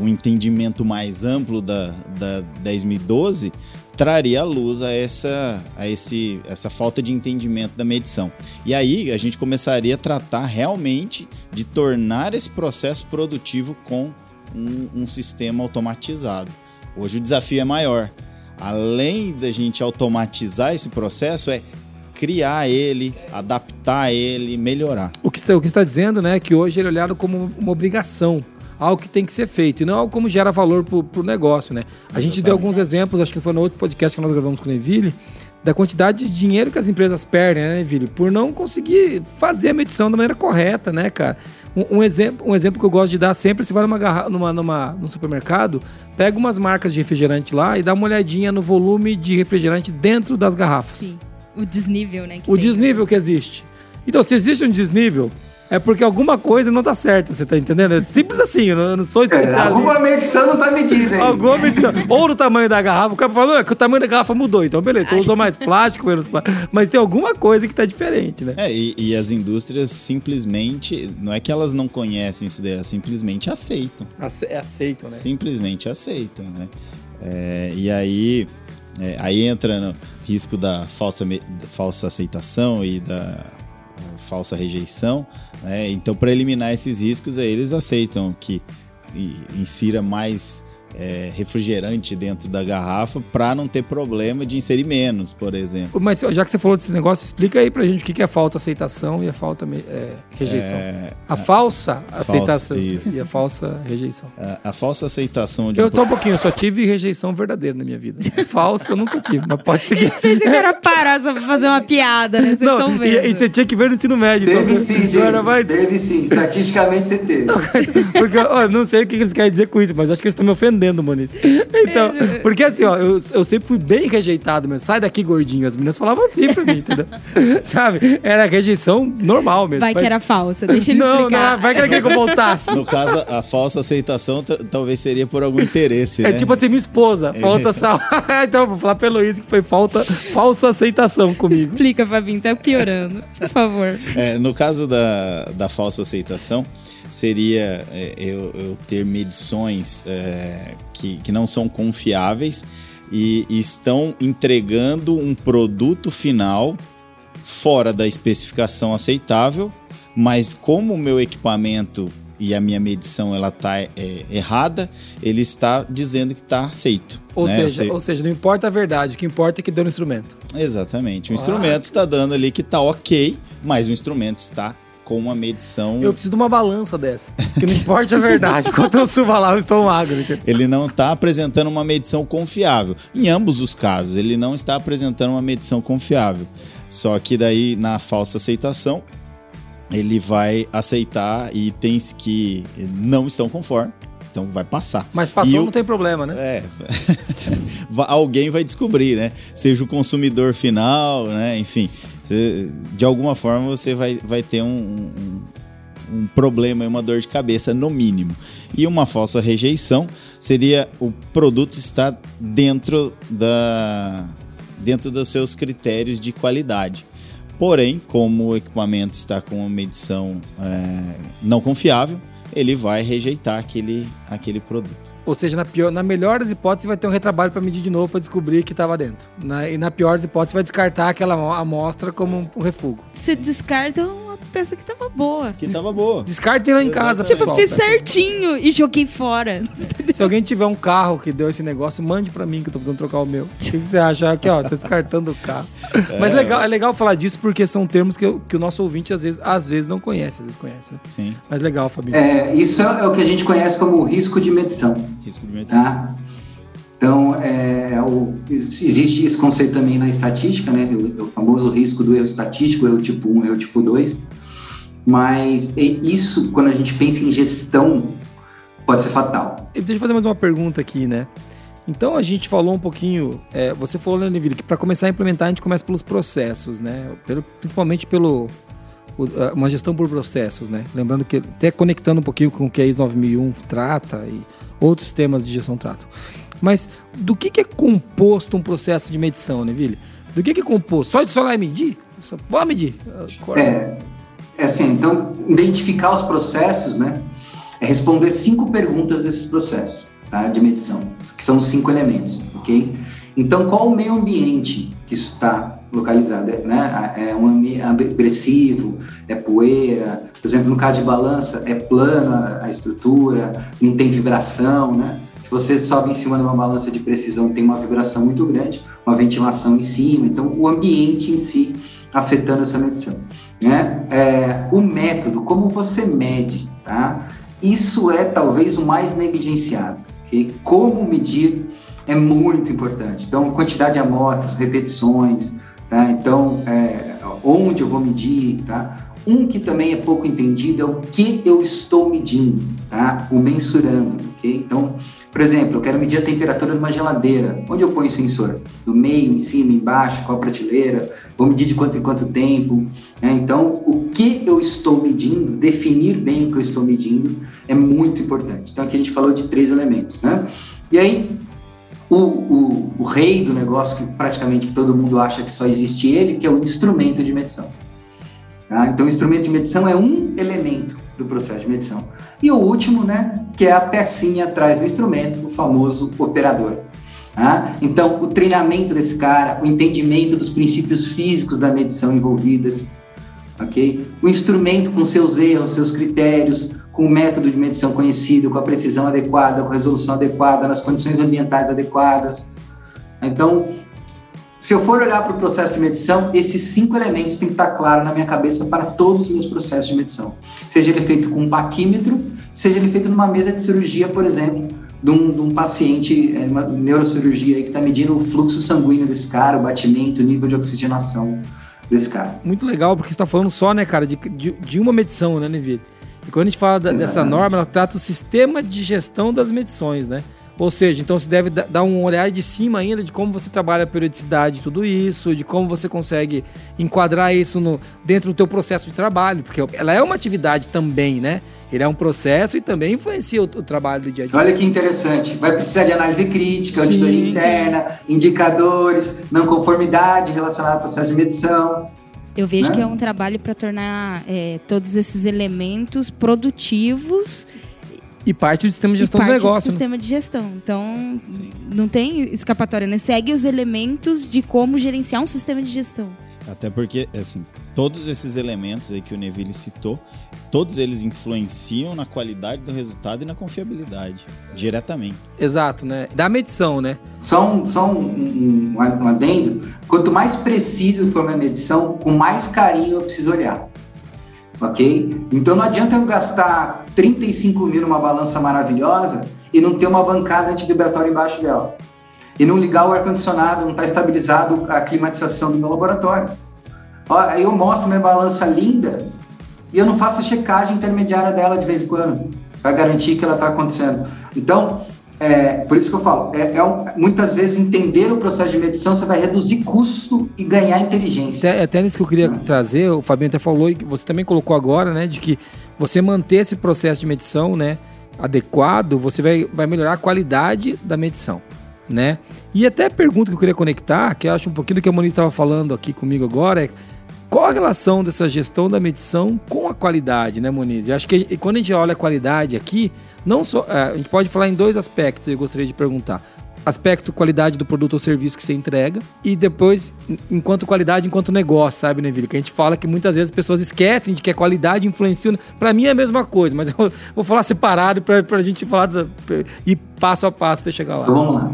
o entendimento mais amplo da, da 10.012 traria luz a essa, a esse, essa falta de entendimento da medição. E aí a gente começaria a tratar realmente de tornar esse processo produtivo com um, um sistema automatizado. Hoje o desafio é maior. Além da gente automatizar esse processo, é criar ele, adaptar ele, melhorar. O que, o que está dizendo, né, é que hoje ele é olhado como uma obrigação, algo que tem que ser feito, e não algo como gera valor para o negócio, né? A gente deu alguns exemplos, acho que foi no outro podcast que nós gravamos com o Neville, da quantidade de dinheiro que as empresas perdem, né, Neville, por não conseguir fazer a medição da maneira correta, né, cara? Um, um exemplo, um exemplo que eu gosto de dar sempre, você vai numa, garra, numa, numa, num supermercado, pega umas marcas de refrigerante lá e dá uma olhadinha no volume de refrigerante dentro das garrafas Sim. O desnível, né? que o tem. desnível que existe. Então, se existe um desnível, é porque alguma coisa não tá certa, você tá entendendo? É simples assim, eu não, eu não sou É, especialista. alguma medição não tá medida aí. Alguma medição. Ou no tamanho da garrafa. O cara falou "Ah, que o tamanho da garrafa mudou. Então, beleza. Então usou mais plástico, menos plástico. Mas tem alguma coisa que tá diferente, né? É, e, e as indústrias simplesmente, não é que elas não conhecem isso daí, elas simplesmente aceitam. Ace- É aceito, né? Simplesmente aceitam, né? É, e aí, é, aí entra no risco da falsa, da falsa aceitação e da falsa rejeição, né? Então, para eliminar esses riscos, eles aceitam que insira mais é, refrigerante dentro da garrafa para não ter problema de inserir menos, por exemplo. Mas já que você falou desse negócio, explica aí pra gente o que é falta aceitação e a falta é, rejeição. É, a falsa aceitação isso. e a falsa rejeição. a, a falsa aceitação de Eu um só um pouquinho, eu só tive rejeição verdadeira na minha vida. *laughs* Falsa eu nunca tive, mas pode seguir. Que era parar só pra fazer uma piada, né? Vocês Não, estão e, vendo. e você tinha que ver no ensino médio. Teve então, sim, não era gente. mais- Teve sim. Estatisticamente você teve. *laughs* Porque ó, eu não sei o que eles querem dizer com isso, mas acho que eles estão me ofendendo, Moniz. *laughs* Então, *laughs* porque assim, ó, eu, eu sempre fui bem rejeitado mesmo. Sai daqui, gordinho. As meninas falavam assim pra mim, entendeu? *laughs* Sabe? Era rejeição normal mesmo. Vai que era falsa, deixa ele Não, explicar. não, vai que queria que eu voltasse. No caso, a falsa aceitação talvez seria por algum interesse, É né? tipo assim, minha esposa, falta sal. então, eu vou falar pelo Luiz que foi falta, falsa aceitação comigo. Explica, Fabinho, tá piorando. Por favor. É, no caso da, da falsa aceitação, seria é, eu, eu ter medições é, que, que não são confiáveis e, e estão entregando um produto final fora da especificação aceitável, mas como o meu equipamento e a minha medição ela tá é, errada, ele está dizendo que está aceito. Ou, né? seja, sei- ou seja, não importa a verdade, o que importa é que deu no instrumento. Exatamente. O Ah. instrumento está dando ali que está ok, mas o instrumento está com uma medição. Eu preciso de uma balança dessa. Que não importa a verdade. *laughs* Quanto eu suba lá, eu estou magro. entendeu? Ele não está apresentando uma medição confiável. Em ambos os casos, ele não está apresentando uma medição confiável. Só que daí, na falsa aceitação, ele vai aceitar itens que não estão conforme. Então vai passar. Mas passou, E o- não tem problema, né? É. *laughs* Alguém vai descobrir, né? Seja o consumidor final, né? Enfim, você- de alguma forma você vai, vai ter um, um, um problema e uma dor de cabeça, no mínimo. E uma falsa rejeição seria o produto estar dentro da dentro dos seus critérios de qualidade. Porém, como o equipamento está com uma medição é, não confiável, ele vai rejeitar aquele, aquele produto. Ou seja, na, pior, na melhor das hipóteses, vai ter um retrabalho para medir de novo para descobrir que estava dentro. Na, e na pior das hipóteses, vai descartar aquela amo- amostra como um, um refúgio. Você descarta uma peça que tava boa. Que tava boa. Descartem lá em casa, Tipo, pessoal. fiz certinho e joguei fora. *laughs* Se alguém tiver um carro que deu esse negócio, mande pra mim que eu tô precisando trocar o meu. O que que você acha? Aqui, ó, tô descartando o carro. Mas legal, é legal falar disso porque são termos que, eu- que o nosso ouvinte às vezes, às vezes não conhece, às vezes conhece. Né? Sim, Mas legal, Fabinho. É, isso é o que a gente conhece como risco de medição. risco de medição. Tá? Então, é, o- existe esse conceito também na estatística, né? O, o famoso risco do erro estatístico, erro tipo 1, erro tipo 2. Mas isso, quando a gente pensa em gestão, pode ser fatal. Deixa eu fazer mais uma pergunta aqui, né? Então a gente falou um pouquinho, é, você falou, né, Neville, que para começar a implementar a gente começa pelos processos, né? Pelo- principalmente pelo o- uma gestão por processos, né? Lembrando que até conectando um pouquinho com o que a ISO 9001 trata e outros temas de gestão tratam. Mas do que, que é composto um processo de medição, Neville? Do que, que é composto? Só de solar e medir? Só- Pode medir. Acorda. É, é assim, então, identificar os processos, né? É responder cinco perguntas desses processos, tá? De medição, que são os cinco elementos, ok? Então, qual o meio ambiente que isso está localizado? É, né? é um ambiente agressivo, é poeira, por exemplo, no caso de balança, é plana a estrutura, não tem vibração, né? Se você sobe em cima de uma balança de precisão, tem uma vibração muito grande, uma ventilação em cima, então o ambiente em si afetando essa medição. Né? É, o método, como você mede, tá? Isso é talvez o mais negligenciado. ok? Como medir é muito importante. Então, quantidade de amostras, repetições, tá? então é, onde eu vou medir, tá? Um que também é pouco entendido é o que eu estou medindo, tá? O mensurando, ok? Então, por exemplo, eu quero medir a temperatura de uma geladeira. Onde eu ponho o sensor? No meio, em cima, embaixo, qual a prateleira? Vou medir de quanto em quanto tempo? Né? Então, o que eu estou medindo, definir bem o que eu estou medindo, é muito importante. Então, aqui a gente falou de três elementos, né? E aí, o, o, o rei do negócio, que praticamente todo mundo acha que só existe ele, que é o instrumento de medição. Tá? Então, o instrumento de medição é um elemento do processo de medição. E o último, né, que é a pecinha atrás do instrumento, o famoso operador. Tá? Então, o treinamento desse cara, o entendimento dos princípios físicos da medição envolvidas, ok? O instrumento com seus erros, seus critérios, com o método de medição conhecido, com a precisão adequada, com a resolução adequada, nas condições ambientais adequadas. Então, se eu for olhar para o processo de medição, esses cinco elementos têm que estar claro na minha cabeça para todos os meus processos de medição. Seja ele feito com um paquímetro, seja ele feito numa mesa de cirurgia, por exemplo, de um, de um paciente, é, uma neurocirurgia que está medindo o fluxo sanguíneo desse cara, o batimento, o nível de oxigenação desse cara. Muito legal, porque você está falando só, né, cara, de, de, de uma medição, né, Neville? E quando a gente fala da, dessa norma, ela trata o sistema de gestão das medições, né? Ou seja, então você deve dar um olhar de cima ainda de como você trabalha a periodicidade, tudo isso, de como você consegue enquadrar isso no, dentro do teu processo de trabalho, porque ela é uma atividade também, né? Ele é um processo e também influencia o, o trabalho do dia a dia. Olha que interessante. Vai precisar de análise crítica, sim, auditoria interna, sim. indicadores, não conformidade relacionada ao processo de medição. Eu vejo né? que é um trabalho para tornar é, todos esses elementos produtivos e parte do sistema de gestão do negócio. Do né? sistema de gestão. Então, Sim. não tem escapatória, né? Segue os elementos de como gerenciar um sistema de gestão. Até porque, assim, todos esses elementos aí que o Neville citou, todos eles influenciam na qualidade do resultado e na confiabilidade, diretamente. Exato, né? Da medição, né? Só um, só um, um, um adendo. Quanto mais preciso for minha medição, com mais carinho eu preciso olhar ok? Então não adianta eu gastar 35 mil numa balança maravilhosa e não ter uma bancada antivibratória embaixo dela. E não ligar o ar-condicionado, não está estabilizado a climatização do meu laboratório. Aí eu mostro minha balança linda e eu não faço a checagem intermediária dela de vez em quando, para garantir que ela está acontecendo. Então, é, por isso que eu falo, é, é muitas vezes entender o processo de medição você vai reduzir custo e ganhar inteligência. Até, até nisso que eu queria é. trazer, o Fabinho até falou, e você também colocou agora, né, de que você manter esse processo de medição, né, adequado, você vai, vai melhorar a qualidade da medição, né? E até a pergunta que eu queria conectar, que eu acho um pouquinho do que a Moniz estava falando aqui comigo agora, é qual a relação dessa gestão da medição com a qualidade, né, Moniz? Eu acho que quando a gente olha a qualidade aqui, não só. É, a gente pode falar em dois aspectos, eu gostaria de perguntar. Aspecto qualidade do produto ou serviço que você entrega e depois, enquanto qualidade, enquanto negócio, sabe, Neville? Que a gente fala que muitas vezes as pessoas esquecem de que a qualidade influencia. Para mim é a mesma coisa, mas *laughs* eu vou falar separado para a gente falar e passo a passo até chegar lá. Vamos lá.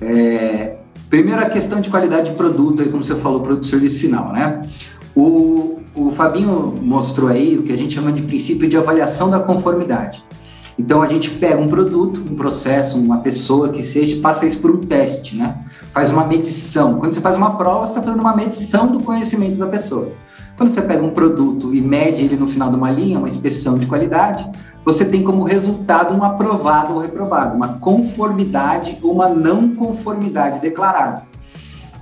É, primeiro, a questão de qualidade de produto, como você falou, produto serviço final, né? O, o Fabinho mostrou aí o que a gente chama de princípio de avaliação da conformidade. Então a gente pega um produto, um processo, uma pessoa que seja, passa isso por um teste, né? Faz uma medição. Quando você faz uma prova, você está fazendo uma medição do conhecimento da pessoa. Quando você pega um produto e mede ele no final de uma linha, uma inspeção de qualidade, você tem como resultado um aprovado ou reprovado, uma conformidade ou uma não conformidade declarada.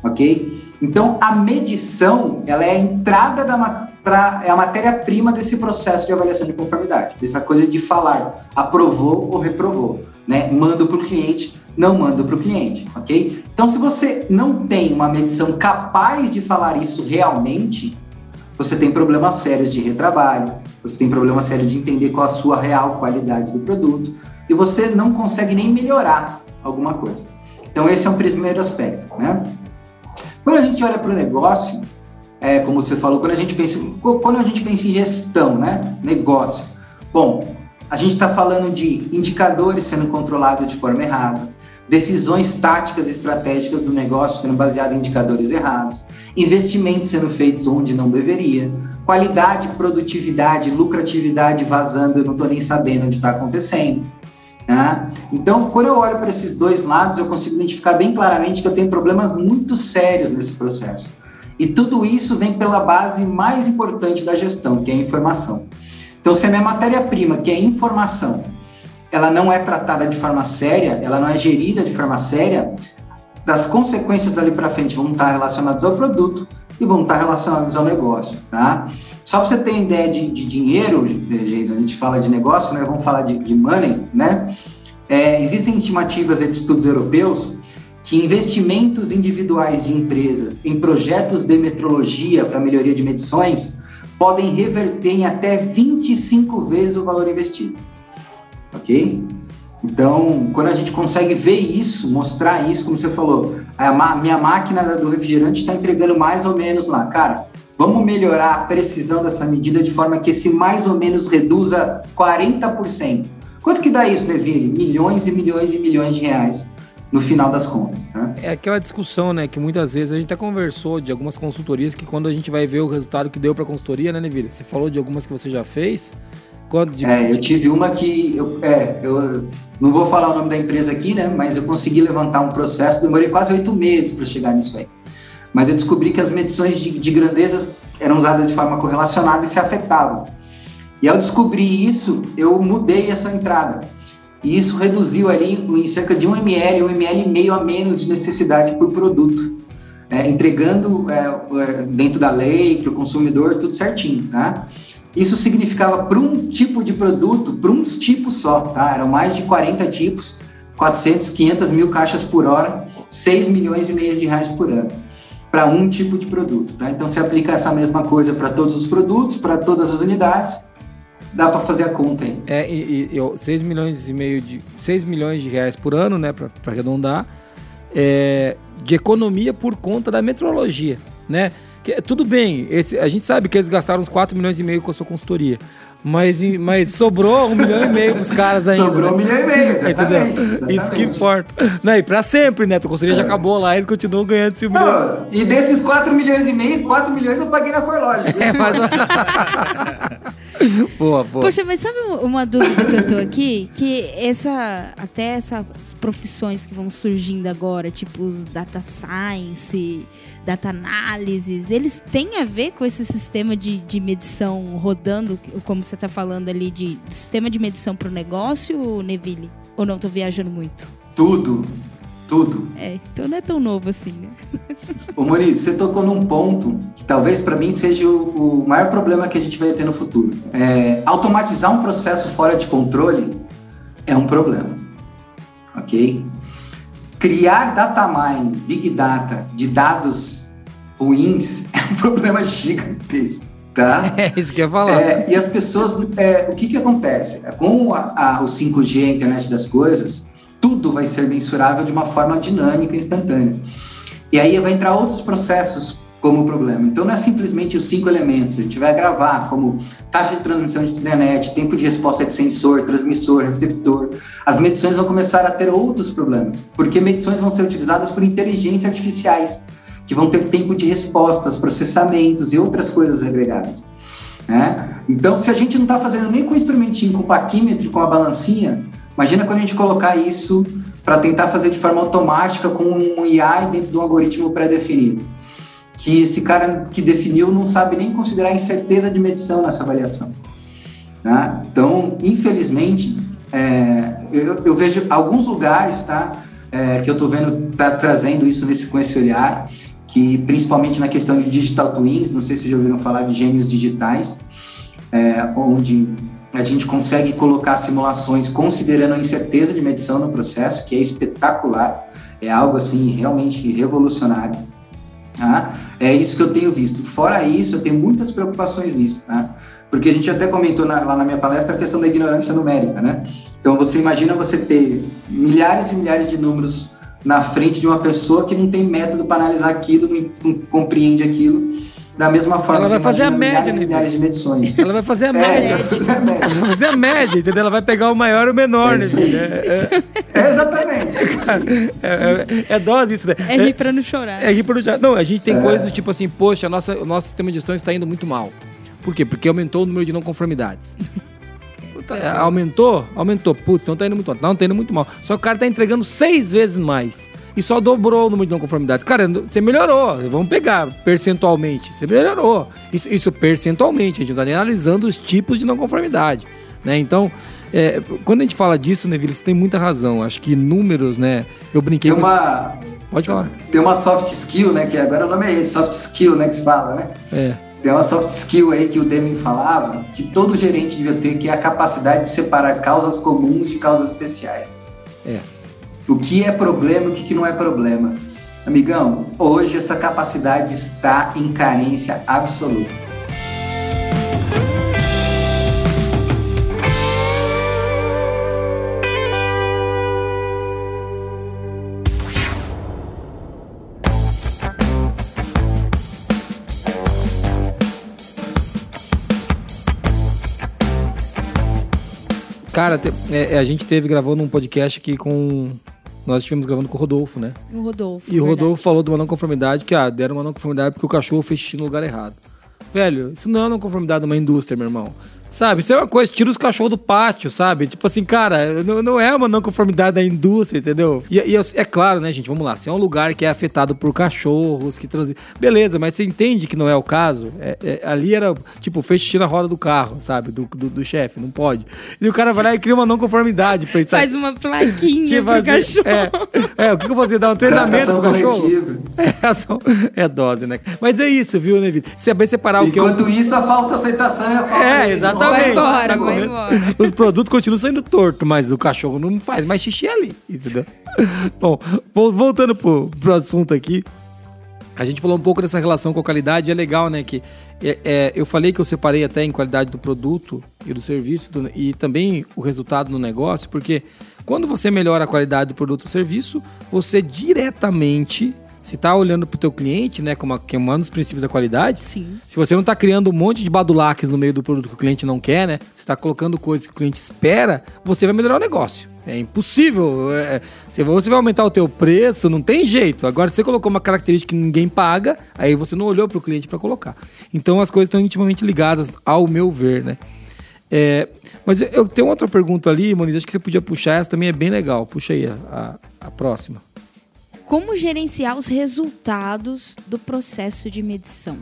Ok? Então, a medição, ela é a entrada da pra, é a matéria-prima desse processo de avaliação de conformidade. Essa coisa de falar aprovou ou reprovou, né? Mando para o cliente, não mando para o cliente, ok? Então, se você não tem uma medição capaz de falar isso realmente, você tem problemas sérios de retrabalho, você tem problemas sérios de entender qual a sua real qualidade do produto e você não consegue nem melhorar alguma coisa. Então, esse é um primeiro aspecto, né? Quando a gente olha para o negócio, é, como você falou, quando a gente pensa, quando a gente pensa em gestão, né, negócio, bom, a gente está falando de indicadores sendo controlados de forma errada, decisões táticas e estratégicas do negócio sendo baseadas em indicadores errados, investimentos sendo feitos onde não deveria, qualidade, produtividade, lucratividade vazando, eu não estou nem sabendo onde está acontecendo. Né? Então, quando eu olho para esses dois lados, eu consigo identificar bem claramente que eu tenho problemas muito sérios nesse processo. E tudo isso vem pela base mais importante da gestão, que é a informação. Então, se a minha matéria-prima, que é informação, ela não é tratada de forma séria, ela não é gerida de forma séria, das consequências ali para frente vão estar relacionadas ao produto e vão estar relacionadas ao negócio, tá? Só para você ter ideia de, de dinheiro, Jason, a gente fala de negócio, né? Vamos falar de, de money, né? É, existem estimativas de estudos europeus que investimentos individuais de empresas em projetos de metrologia para melhoria de medições podem reverter em até 25 vezes o valor investido. Ok? Então, quando a gente consegue ver isso, mostrar isso, como você falou, a minha máquina do refrigerante está entregando mais ou menos lá. Cara, vamos melhorar a precisão dessa medida de forma que esse mais ou menos reduza 40%. Quanto que dá isso, Neville? Milhões e milhões e milhões de reais no final das contas. Né? É aquela discussão, né, que muitas vezes a gente até conversou de algumas consultorias que quando a gente vai ver o resultado que deu para a consultoria, né, Neville? Você falou de algumas que você já fez. Quando de... É, eu tive uma que, eu, é, eu não vou falar o nome da empresa aqui, né, mas eu consegui levantar um processo, demorei quase oito meses para chegar nisso aí. Mas eu descobri que as medições de, de grandezas eram usadas de forma correlacionada e se afetavam. E ao descobrir isso, eu mudei essa entrada. E isso reduziu ali em cerca de 1 ml, 1 ml e meio a menos de necessidade por produto, é, entregando é, é dentro da lei para o consumidor tudo certinho, tá? Isso significava para um tipo de produto, para uns tipos só, tá? Eram mais de 40 tipos, 400, 500 mil caixas por hora, 6 milhões e meio de reais por ano para um tipo de produto, tá? Então, se aplica essa mesma coisa para todos os produtos, para todas as unidades, dá para fazer a conta aí. É, e, e eu, 6 milhões e meio de 6 milhões de reais por ano, né, para arredondar, é, de economia por conta da metrologia, né? Que, tudo bem, esse, a gente sabe que eles gastaram uns 4 milhões e meio com a sua consultoria. Mas, mas sobrou um milhão e meio pros caras ainda. Sobrou né? um milhão e meio, exatamente, Entendeu? Isso que importa. Não, e pra sempre, né? A consultoria é. já acabou lá, eles continuam ganhando esse milhão. Não, e desses 4 milhões e meio, 4 milhões eu paguei na Forlogic. É, mas... *laughs* boa, boa. Poxa, mas sabe uma dúvida que eu tô aqui? Que essa, até essas profissões que vão surgindo agora, tipo os data science, data análises, eles têm a ver com esse sistema de, de medição rodando, como você tá falando ali, de, de sistema de medição para o negócio, Neville? Ou não, tô viajando muito? Tudo, tudo. É, então não é tão novo assim, né? *laughs* Ô Maurício, você tocou num ponto que talvez para mim seja o, o, maior problema que a gente vai ter no futuro. É, automatizar um processo fora de controle é um problema, ok? Criar data mining, big data, de dados ruins *laughs* é um problema gigantesco. Tá? *laughs* É isso que eu ia falar. É, e as pessoas, é, o que que acontece? Com a, a, o 5G, a internet das coisas, tudo vai ser mensurável de uma forma dinâmica instantânea. E aí vai entrar outros processos como problema. Então não é simplesmente os cinco elementos, a gente vai gravar como taxa de transmissão de internet, tempo de resposta de sensor, transmissor, receptor. As medições vão começar a ter outros problemas, porque medições vão ser utilizadas por inteligência artificiais, que vão ter tempo de respostas, processamentos e outras coisas agregadas. Né? Então, se a gente não está fazendo nem com o instrumentinho, com o paquímetro, com a balancinha, Imagina quando a gente colocar isso para tentar fazer de forma automática com um IA dentro de um algoritmo pré-definido. Que esse cara que definiu não sabe nem considerar incerteza de medição nessa avaliação. Né? Então, infelizmente, é, eu, eu, vejo alguns lugares tá, é, que eu estou vendo tá trazendo isso nesse, com esse olhar, que principalmente na questão de digital twins, não sei se já ouviram falar de gêmeos digitais, é, onde a gente consegue colocar simulações considerando a incerteza de medição no processo, que é espetacular, é algo assim realmente revolucionário. Tá? É isso que eu tenho visto. Fora isso, eu tenho muitas preocupações nisso, tá? porque a gente até comentou na, lá na minha palestra a questão da ignorância numérica, né? Então você imagina você ter milhares e milhares de números na frente de uma pessoa que não tem método para analisar aquilo, não, não compreende aquilo da mesma forma. Ela vai fazer a média, milhares, milhares de medições. Ela vai fazer a é, média. Fazer a média. Ela vai fazer a média, entendeu? Ela vai pegar o maior e o menor, né? É, é, exatamente. É, é, dose isso, né? É rir pra não chorar. É rir pra não chorar. Não, a gente tem coisas do tipo assim, poxa, nossa, o nosso sistema de gestão está indo muito mal. Por quê? Porque aumentou o número de não conformidades. *laughs* aumentou? Aumentou. Putz, não tá indo muito mal. Não, tá indo muito mal. Só que o cara tá entregando seis vezes mais. E só dobrou o número de não conformidades. Cara, você melhorou. Vamos pegar percentualmente. Você melhorou. Isso, isso percentualmente. A gente não tá nem analisando os tipos de não conformidade. Né? Então, é, quando a gente fala disso, Neville, você tem muita razão. Acho que números, né? Eu brinquei Tem com. uma, Pode falar. tem uma soft skill, né? Que agora o nome é esse, soft skill, né? Que se fala, né? É. Tem uma soft skill aí que o Deming falava, que todo gerente devia ter, que é a capacidade de separar causas comuns de causas especiais. É. O que é problema e o que não é problema. Amigão, hoje essa capacidade está em carência absoluta. Cara, te- é, é, a gente teve gravando um podcast aqui com. Nós estivemos gravando com o Rodolfo, né? O Rodolfo. E o verdade. Rodolfo falou de uma não conformidade que, ah, deram uma não conformidade porque o cachorro fez xixi no lugar errado. Velho, isso não é uma não conformidade de uma indústria, meu irmão. Sabe, isso é uma coisa, tira os cachorros do pátio, sabe? Tipo assim, cara, não, não é uma não conformidade da indústria, entendeu? E, e é, é claro, né, gente, vamos lá, se é um lugar que é afetado por cachorros, que transitam. Beleza, mas você entende que não é o caso? É- é- ali era, tipo, fez xixi na roda do carro, sabe? Do, do, do chefe, não pode. E o cara vai lá e cria uma não conformidade pra isso. Faz uma plaquinha Tipo pro assim, cachorro. É, é, o que, que você dá? Um treinamento pro cachorro? *laughs* É, ação- é dose, né? Mas é isso, viu, Nevi? Saber separar o que é o... Enquanto isso, a falsa aceitação e a falsa É, rejeição. Exatamente. Vai embora, Tá vai embora. Os produtos continuam saindo torto, mas o cachorro não faz mais xixi ali, entendeu? *laughs* Bom, vol- voltando pro, pro assunto aqui, a gente falou um pouco dessa relação com a qualidade, é legal, né? Que é, é, eu falei que eu separei até em qualidade do produto e do serviço do- e também o resultado no negócio, porque quando você melhora a qualidade do produto ou serviço, você diretamente, se está olhando para o teu cliente, né, como a- que é um dos princípios da qualidade, Sim. se você não está criando um monte de badulaques no meio do produto que o cliente não quer, né? Você está colocando coisas que o cliente espera, você vai melhorar o negócio. É impossível. É, se você vai aumentar o teu preço, não tem jeito. Agora, se você colocou uma característica que ninguém paga, aí você não olhou para o cliente para colocar. Então, as coisas estão intimamente ligadas, ao meu ver, né? É, mas eu, eu tenho outra pergunta ali, Moniz, acho que você podia puxar, essa também é bem legal. Puxa aí a, a, a próxima. Como gerenciar os resultados do processo de medição?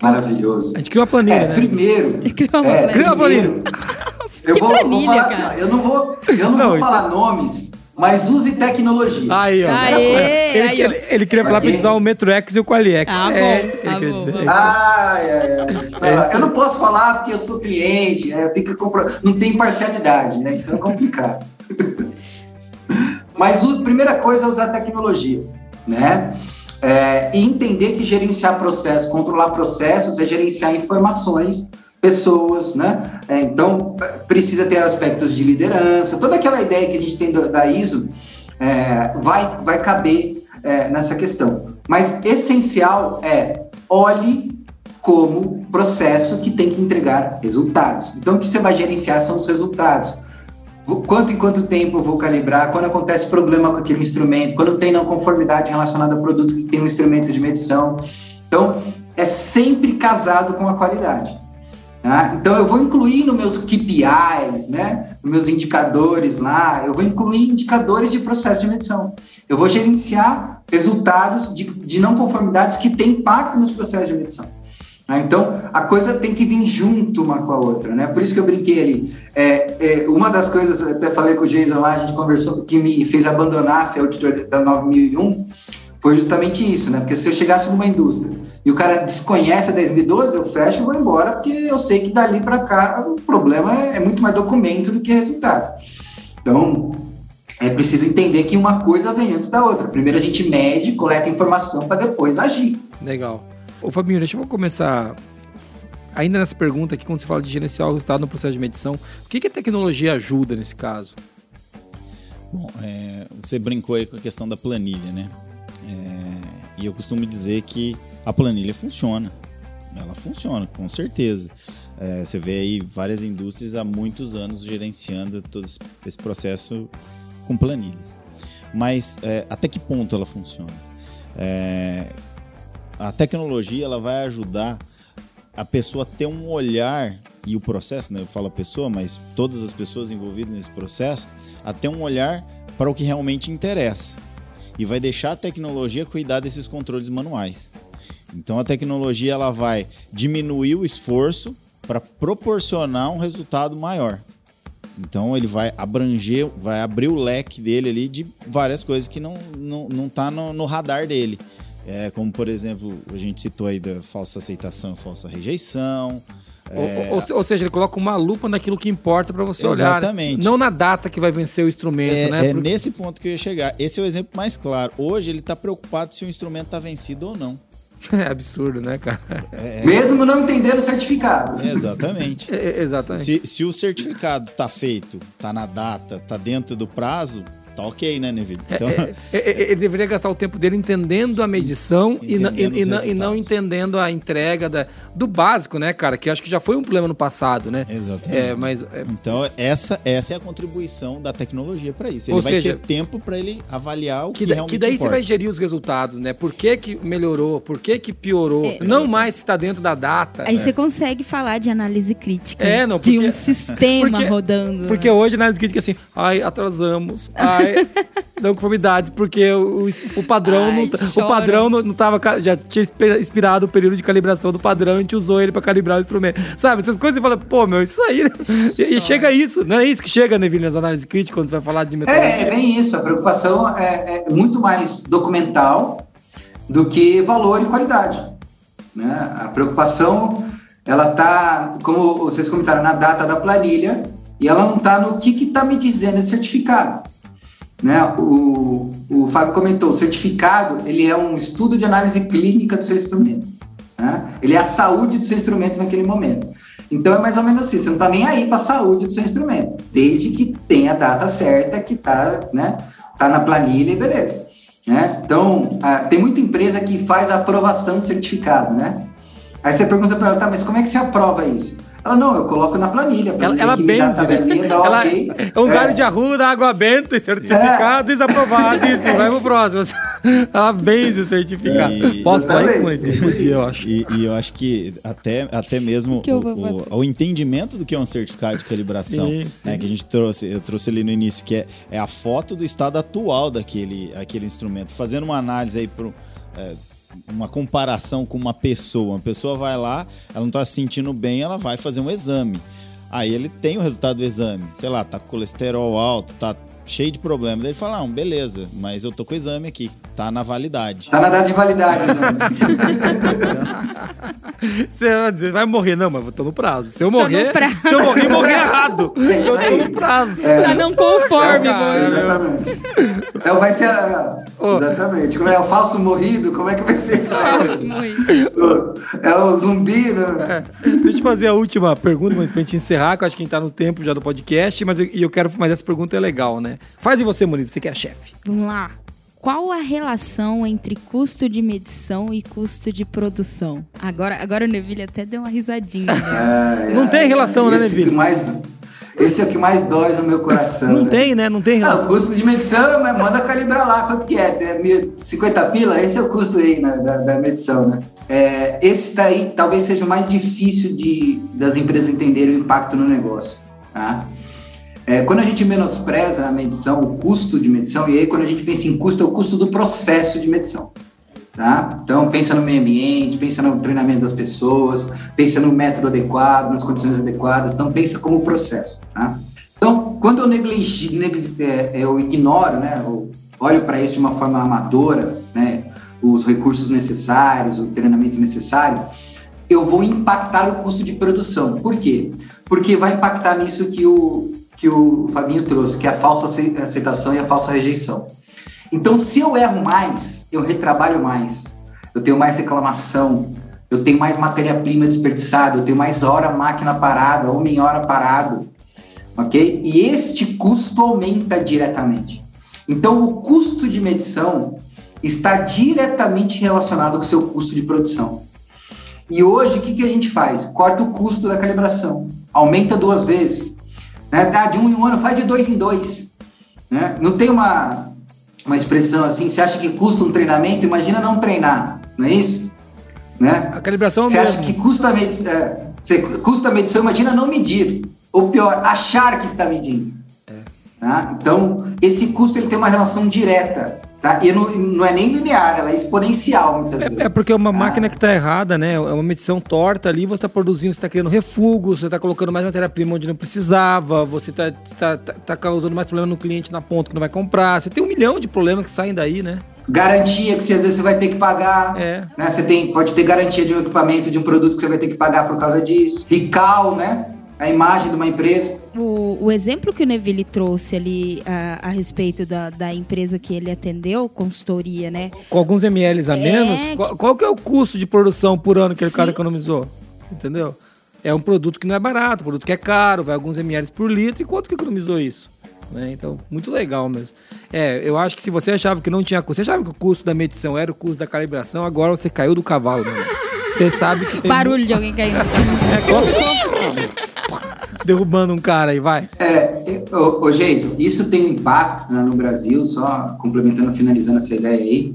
Maravilhoso. a gente cria uma planilha, É, né? primeiro. *laughs* Cria uma é, planilha. Cria uma primeiro, *laughs* Eu vou, vou planilha, falar assim, cara? ó, eu não vou, eu não Não, vou isso- falar nomes, mas use tecnologia. Aí, ó. Aê, ele, aí, ó. ele, ele queria falar pra usar o Metro X e o Quali X. Ah, é bom, isso que ele ah, quer bom, dizer. ai, ai. É isso. *laughs* eu não posso falar porque eu sou cliente, né? eu tenho que comprar. Não tem parcialidade, né? Então é complicado. Mas a primeira coisa é usar tecnologia, né? É, e entender que gerenciar processos, controlar processos é gerenciar informações, pessoas, né? É, então precisa ter aspectos de liderança, toda aquela ideia que a gente tem do- da ISO é, vai, vai caber é, nessa questão. Mas essencial é olhe como processo que tem que entregar resultados. Então, o que você vai gerenciar são os resultados. Quanto em quanto tempo eu vou calibrar? Quando acontece problema com aquele instrumento? Quando tem não conformidade relacionada ao produto que tem um instrumento de medição? Então, é sempre casado com a qualidade. tá? Então, eu vou incluir nos meus KPIs, né? nos meus indicadores lá, eu vou incluir indicadores de processo de medição. Eu vou gerenciar resultados de, de não conformidades que têm impacto nos processos de medição. Ah, Então, a coisa tem que vir junto uma com a outra, né? Por isso que eu brinquei ali. É, é, uma das coisas, até falei com o Jason lá, a gente conversou, que me fez abandonar ser auditoria da 9001, foi justamente isso, né? Porque se eu chegasse numa indústria e o cara desconhece a 10.012, eu fecho e vou embora, porque eu sei que dali para cá o problema é, é muito mais documento do que resultado. Então, é preciso entender que uma coisa vem antes da outra. Primeiro a gente mede, coleta informação para depois agir. Legal. Ô, Fabinho, deixa eu começar. Ainda nessa pergunta aqui, quando você fala de gerenciar o resultado no processo de medição, o que, que a tecnologia ajuda nesse caso? Bom, é, você brincou aí com a questão da planilha, né? É, e eu costumo dizer que a planilha funciona. Ela funciona, com certeza. É, você vê aí várias indústrias há muitos anos gerenciando todo esse- processo com planilhas. Mas é, até que ponto ela funciona? A tecnologia ela vai ajudar a pessoa a ter um olhar e o processo, né? Eu falo a pessoa, mas todas as pessoas envolvidas nesse processo, a ter um olhar para o que realmente interessa. e vai deixar a tecnologia cuidar desses controles manuais. Então a tecnologia ela vai diminuir o esforço para proporcionar um resultado maior. Então ele vai abranger, vai abrir o leque dele ali de várias coisas que não não, não tá no, no radar dele. É, como por exemplo, a gente citou aí da falsa aceitação, falsa rejeição. É... Ou, ou, ou, seja, ele coloca uma lupa naquilo que importa para você Exatamente. olhar. Exatamente. Não na data que vai vencer o instrumento, é, né? É Porque... nesse ponto que eu ia chegar. Esse é o exemplo mais claro. Hoje ele está preocupado se o instrumento está vencido ou não. *laughs* É absurdo, né, cara? É... Mesmo não entendendo o certificado. Exatamente. *laughs* É, exatamente. Se, se, o certificado tá feito, tá na data, tá dentro do prazo, tá ok, né, Nevid? É, então... É, é, é, ele deveria gastar o tempo dele entendendo a medição entendendo e, e, e, não, entendendo a entrega da, do básico, né, cara? Que acho que já foi um problema no passado, né? Exatamente. É, mas, Então, essa, essa é a contribuição da tecnologia para isso. Ele Ou vai seja, ter tempo para ele avaliar o que, que realmente Que daí importa. você vai gerir os resultados, né? Por que, que melhorou? Por que, que piorou? não mais se está dentro da data. Aí né? você consegue falar de análise crítica. É, não, porque, de um sistema *laughs* porque, rodando. Porque né? hoje análise crítica é assim, ai, atrasamos, ai, *laughs* não conformidades, porque o, o padrão, Ai, não, o padrão não, não tava, já tinha expirado o período de calibração do padrão, gente usou ele para calibrar o instrumento. Sabe, essas coisas você fala, pô, meu, isso aí. E, e chega isso, não é isso que chega, Neville, nas análises críticas, quando você vai falar de metodologia? É, é bem isso. A preocupação é, é muito mais documental do que valor e qualidade. Né? A preocupação, ela tá, como vocês comentaram, na data da planilha, e ela não está no que está me dizendo esse certificado. Né? O, o Fábio comentou, o certificado ele é um estudo de análise clínica do seu instrumento. Né? Ele é a saúde do seu instrumento naquele momento. Então é mais ou menos assim, você não está nem aí para a saúde do seu instrumento, desde que tenha a data certa, que está né, tá na planilha e beleza. Né? Então, tem muita empresa que faz a aprovação do certificado, né? Aí você pergunta para ela, tá, mas como é que você aprova isso? Ela, não, eu coloco na planilha. Ela, ela benze, né? *laughs* Ela, okay. É um é. galho de arruda, água benta, certificado, é. desaprovado, isso, *laughs* vai pro próximo. *laughs* ela benze o certificado. E, Posso falar isso, Maurício? Podia, eu acho. E, e, eu acho que até, até mesmo o, o, o, entendimento do que é um certificado de calibração, sim, sim. Né, que a gente trouxe, eu trouxe ali no início, que é, é a foto do estado atual daquele aquele instrumento. Fazendo uma análise aí pro... É, uma comparação com uma pessoa. Uma pessoa vai lá, ela não está se sentindo bem, ela vai fazer um exame. Aí ele tem o resultado do exame. Sei lá, tá com colesterol alto, tá cheio de problema. Daí ele fala, não, beleza, mas eu tô com o exame aqui, tá na validade. Tá na data de validade. *laughs* Você vai morrer, não, mas eu tô no prazo. Se eu morrer, se eu morrer, morrer errado. *laughs* É eu tô no prazo. É. Tá não conforme, é, Exatamente. É, vai ser a... oh. Exatamente. Como é o falso morrido, como é que vai ser isso? Falso morrido. É o zumbi, né? É. Deixa eu fazer a última pergunta, mas pra gente encerrar, que eu acho que a gente tá no tempo já do podcast, mas eu, eu quero, mas essa pergunta é legal, né? Faz em você, Murilo, você que é chefe. Vamos lá. Qual a relação entre custo de medição e custo de produção? Agora, agora o Neville até deu uma risadinha. Né? *laughs* É, Não tem relação, né, Neville? Mais, esse é o que mais dói no meu coração. Não né? tem, né? Não tem relação. Ah, o custo de medição, mas manda calibrar lá. Quanto que é? 50 pila? Esse é o custo aí né, da, da medição, né? É, esse daí talvez seja o mais difícil de, das empresas entenderem o impacto no negócio. Tá? É, quando a gente menospreza a medição, o custo de medição, e aí quando a gente pensa em custo, é o custo do processo de medição. Tá? Então, pensa no meio ambiente, pensa no treinamento das pessoas, pensa no método adequado, nas condições adequadas, então pensa como processo. Tá? Então, quando eu negligencio, é, eu ignoro, né, eu olho para isso de uma forma amadora, né, os recursos necessários, o treinamento necessário, eu vou impactar o custo de produção. Por quê? Porque vai impactar nisso que o, que o Fabinho trouxe, que é a falsa aceitação e a falsa rejeição. Então, se eu erro mais, eu retrabalho mais, eu tenho mais reclamação, eu tenho mais matéria-prima desperdiçada, eu tenho mais hora máquina parada, homem hora parado, ok? E este custo aumenta diretamente. Então, o custo de medição está diretamente relacionado com o seu custo de produção. E hoje, o que, que a gente faz? Corta o custo da calibração, aumenta duas vezes, né? Tá, de um em um ano, faz de dois em dois. Né? Não tem uma, uma expressão assim, você acha que custa um treinamento? Imagina não treinar, não é isso? Né? A calibração é Você acha que custa a, medição, é, você custa medição, imagina não medir. Ou pior, achar que está medindo. É. Tá? Então, esse custo ele tem uma relação direta. Tá? E não, não é nem linear, ela é exponencial muitas vezes. É porque é uma Ah. máquina que está errada, né? É uma medição torta ali, você está produzindo, você está criando refúgio, você está colocando mais matéria-prima onde não precisava, você está tá, tá, tá causando mais problema no cliente na ponta que não vai comprar. Você tem um milhão de problemas que saem daí, né? Garantia que você, às vezes você vai ter que pagar. É. Né? Você tem, pode ter garantia de um equipamento, de um produto que você vai ter que pagar por causa disso. Rical, né? A imagem de uma empresa. O, o exemplo que o Neville trouxe ali a, a respeito da, da empresa que ele atendeu, consultoria, né? Com alguns ml a É, menos, que- qual, qual que é o custo de produção por ano que Sim. cara economizou? Entendeu? É um produto que não é barato, um produto que é caro, vai alguns ml por litro, e quanto que economizou isso? Né? Então, muito legal mesmo. É, eu acho que se você achava que não tinha custo, você achava que o custo da medição era o custo da calibração, agora você caiu do cavalo, né? Você sabe que tem. Barulho de alguém caindo. *laughs* É, como- Derrubando um cara aí, vai. É, ô, ô isso tem um impacto né, no Brasil, só complementando, finalizando essa ideia aí.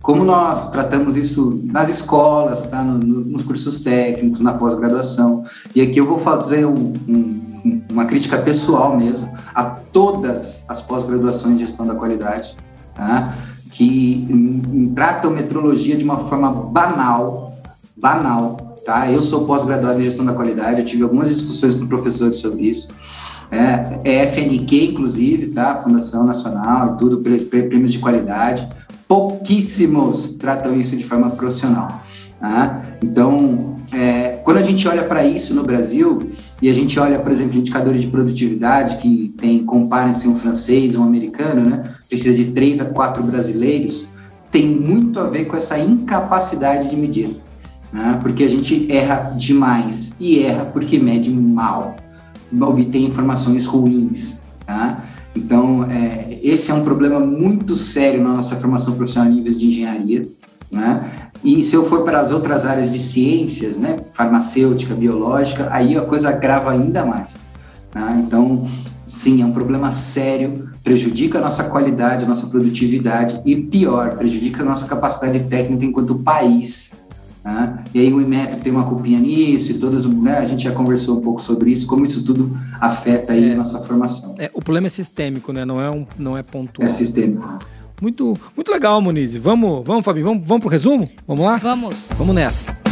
Como nós tratamos isso nas escolas, tá, no- no- nos cursos técnicos, na pós-graduação. E aqui eu vou fazer um- um- uma crítica pessoal mesmo a todas as pós-graduações de gestão da qualidade, tá, que hum, tratam metrologia de uma forma banal, banal, tá? Eu sou pós-graduado em gestão da qualidade, eu tive algumas discussões com professores sobre isso. É, é FNQ, inclusive, tá? Fundação Nacional tudo, prêmios de qualidade. Pouquíssimos tratam isso de forma profissional. Tá? Então, é, quando a gente olha para isso no Brasil e a gente olha, por exemplo, indicadores de produtividade que tem comparem-se um francês um americano, né? Precisa de três a quatro brasileiros, tem muito a ver com essa incapacidade de medir, né? Porque a gente erra demais e erra porque mede mal, obtém informações ruins, tá? Então, é, esse é um problema muito sério na nossa formação profissional em níveis de engenharia, né? E se eu for para as outras áreas de ciências, né, farmacêutica, biológica, aí a coisa agrava ainda mais. tá? Então, sim, é um problema sério, prejudica a nossa qualidade, a nossa produtividade e, pior, prejudica a nossa capacidade técnica enquanto país. Tá? E aí o Inmetro tem uma culpinha nisso e todas, né, a gente já conversou um pouco sobre isso, como isso tudo afeta aí É. a nossa formação. É, o problema é sistêmico, né? Não é, um, não é pontual. É sistêmico. Muito, muito legal, Muniz. Vamos, vamos, Fabinho, vamos, vamos pro resumo? Vamos lá? Vamos. Vamos nessa.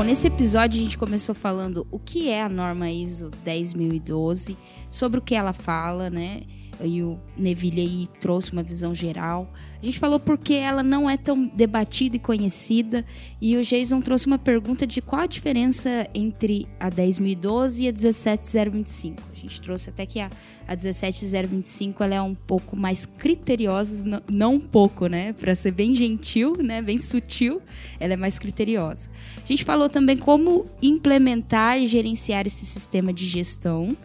Bom, nesse episódio a gente começou falando o que é a norma ISO 10012, sobre o que ela fala, né? E o Neville aí trouxe uma visão geral. A gente falou porque ela não é tão debatida e conhecida. E o Jason trouxe uma pergunta de qual a diferença entre a 10012 e a 17025. A gente trouxe até que a, a 17025 ela é um pouco mais criteriosa, não, não um pouco, né? Para ser bem gentil, né? Bem sutil, ela é mais criteriosa. A gente falou também como implementar e gerenciar esse sistema de gestão.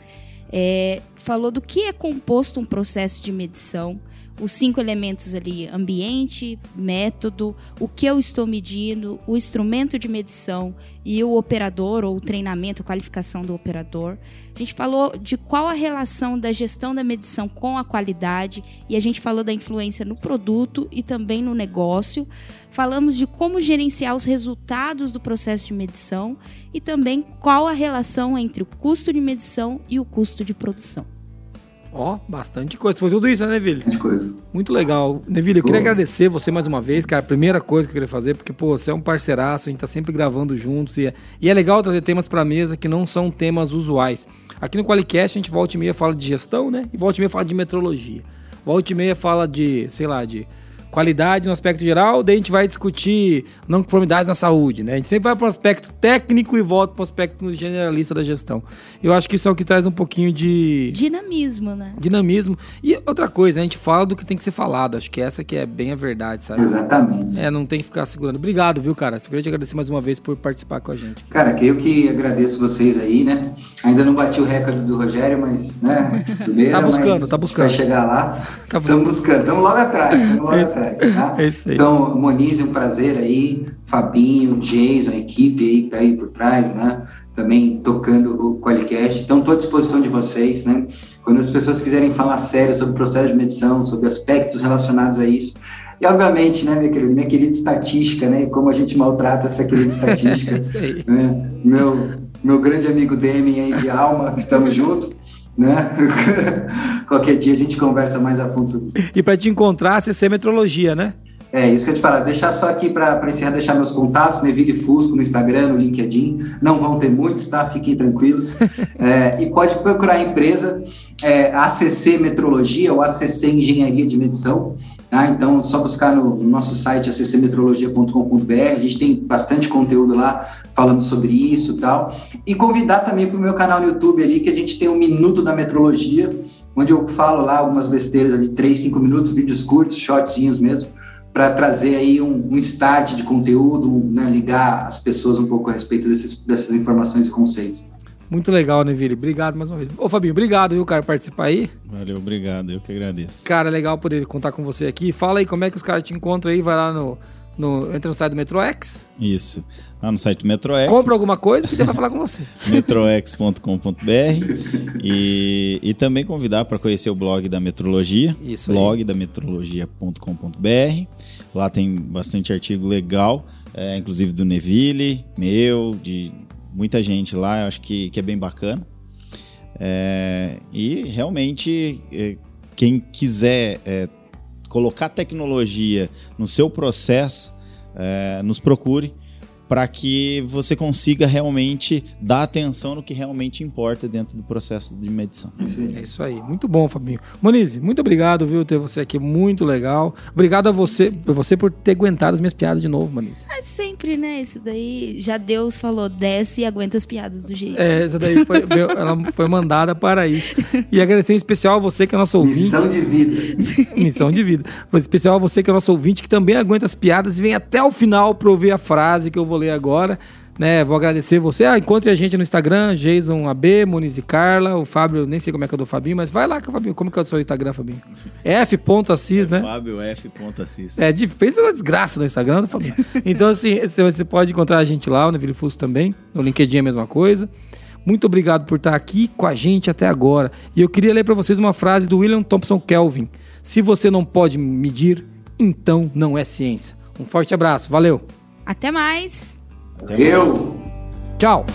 É, falou do que é composto um processo de medição, os cinco elementos ali: ambiente, método, o que eu estou medindo, o instrumento de medição e o operador ou o treinamento, a qualificação do operador. A gente falou de qual a relação da gestão da medição com a qualidade e a gente falou da influência no produto e também no negócio. Falamos de como gerenciar os resultados do processo de medição e também qual a relação entre o custo de medição e o custo de produção. Ó, bastante coisa. Foi tudo isso, né, Neville? Grande coisa. Muito legal. Neville, eu queria agradecer você mais uma vez, cara. Primeira coisa que eu queria fazer, porque, pô, você é um parceiraço, a gente tá sempre gravando juntos. E é, e é legal trazer temas pra mesa que não são temas usuais. Aqui no Qualicast a gente volta e meia fala de gestão, né? E volta e meia fala de metrologia. Volta e meia fala de, sei lá, de qualidade no aspecto geral, daí a gente vai discutir não conformidades na saúde, né? A gente sempre vai para o aspecto técnico e volta para o aspecto generalista da gestão. Eu acho que isso é o que traz um pouquinho de Dinamismo, né? dinamismo. E outra coisa, né? a gente fala do que tem que ser falado. Acho que essa que é bem a verdade, sabe? Exatamente. É, não tem que ficar segurando. Obrigado, viu, cara? Só queria te agradecer mais uma vez por participar com a gente. Cara, que eu que agradeço vocês aí, né? Ainda não bati o recorde do Rogério, mas, né? *laughs* Primeira, Tá buscando, mas tá buscando. Vai chegar lá. *laughs* Tá Estamos buscando, estamos logo atrás. Estamos logo atrás. Tá? É isso aí. Então, Monize, um prazer aí, Fabinho, Jason, a equipe aí que tá aí por trás, né? Também tocando o Qualicast. Então, estou à disposição de vocês, né? Quando as pessoas quiserem falar sério sobre o processo de medição, sobre aspectos relacionados a isso, e obviamente, né, minha querida, minha querida estatística, né? Como a gente maltrata essa querida estatística. *laughs* É isso aí. né? Meu, meu grande amigo Demi aí de alma, que estamos juntos, né? *laughs* Qualquer dia a gente conversa mais a fundo sobre isso. E para te encontrar, CC Metrologia, né? É, isso que eu te falar. Deixar só aqui para encerrar, deixar meus contatos, Neville Fusco no Instagram, no LinkedIn. Não vão ter muitos, tá? Fiquem tranquilos. *laughs* É, e pode procurar a empresa é, ACC Metrologia ou ACC Engenharia de Medição. Tá? Então, é só buscar no, no nosso site accmetrologia.com.br. A gente tem bastante conteúdo lá falando sobre isso e tal. E convidar também para o meu canal no YouTube ali, que a gente tem o Minuto da Metrologia, onde eu falo lá algumas besteiras ali, 3, 5 minutos, vídeos curtos, shotzinhos mesmo para trazer aí um, um, start de conteúdo, né, ligar as pessoas um pouco a respeito desses, dessas informações e conceitos. Muito legal, Neville. Obrigado mais uma vez. Ô, Fabinho, obrigado, viu, cara, por participar aí. Valeu, obrigado. Eu que agradeço. Cara, é legal poder contar com você aqui. Fala aí como é que os caras te encontram aí. Vai lá no, no, entra no site do MetroX. Isso. Lá no site do MetroX. Compra alguma coisa que vai falar com você. *laughs* metrox.com.br e, e também convidar para conhecer o blog da Metrologia. Isso blog da metrologia.com.br. Lá tem bastante artigo legal, é, inclusive do Neville, meu, de muita gente lá. Eu acho que, que é bem bacana. É, e realmente, é, quem quiser é, colocar tecnologia no seu processo, é, nos procure para que você consiga realmente dar atenção no que realmente importa dentro do processo de medição. É isso aí. Muito bom, Fabinho. Monize, muito obrigado, viu, ter você aqui, muito legal. Obrigado a você, por você por ter aguentado as minhas piadas de novo, Monize. É sempre, né? Isso daí, já Deus falou, desce e aguenta as piadas do jeito. É, essa daí foi, veio- ela foi mandada para isso. E agradecer em especial a você que é nosso ouvinte. Missão de vida. *laughs* Missão de vida. Mas especial a você que é nosso ouvinte, que também aguenta as piadas e vem até o final para ouvir a frase que eu vou ler agora. Né, vou agradecer você. Ah, encontre a gente no Instagram, Jason AB, Muniz e Carla. O Fábio, nem sei como é que é do Fabinho, mas vai lá com o Fabinho. Como que é o seu Instagram, Fabinho? F.assis, né? Fábio F.assis. É, fez uma desgraça no Instagram do Fabinho. *laughs* Então, assim, você você pode encontrar a gente lá, o Neville Fuso também. No LinkedIn é a mesma coisa. Muito obrigado por estar aqui com a gente até agora. E eu queria ler para vocês uma frase do William Thompson Kelvin. Se você não pode medir, então não é ciência. Um forte abraço. Valeu. Até mais! Até mais. Eu. Tchau.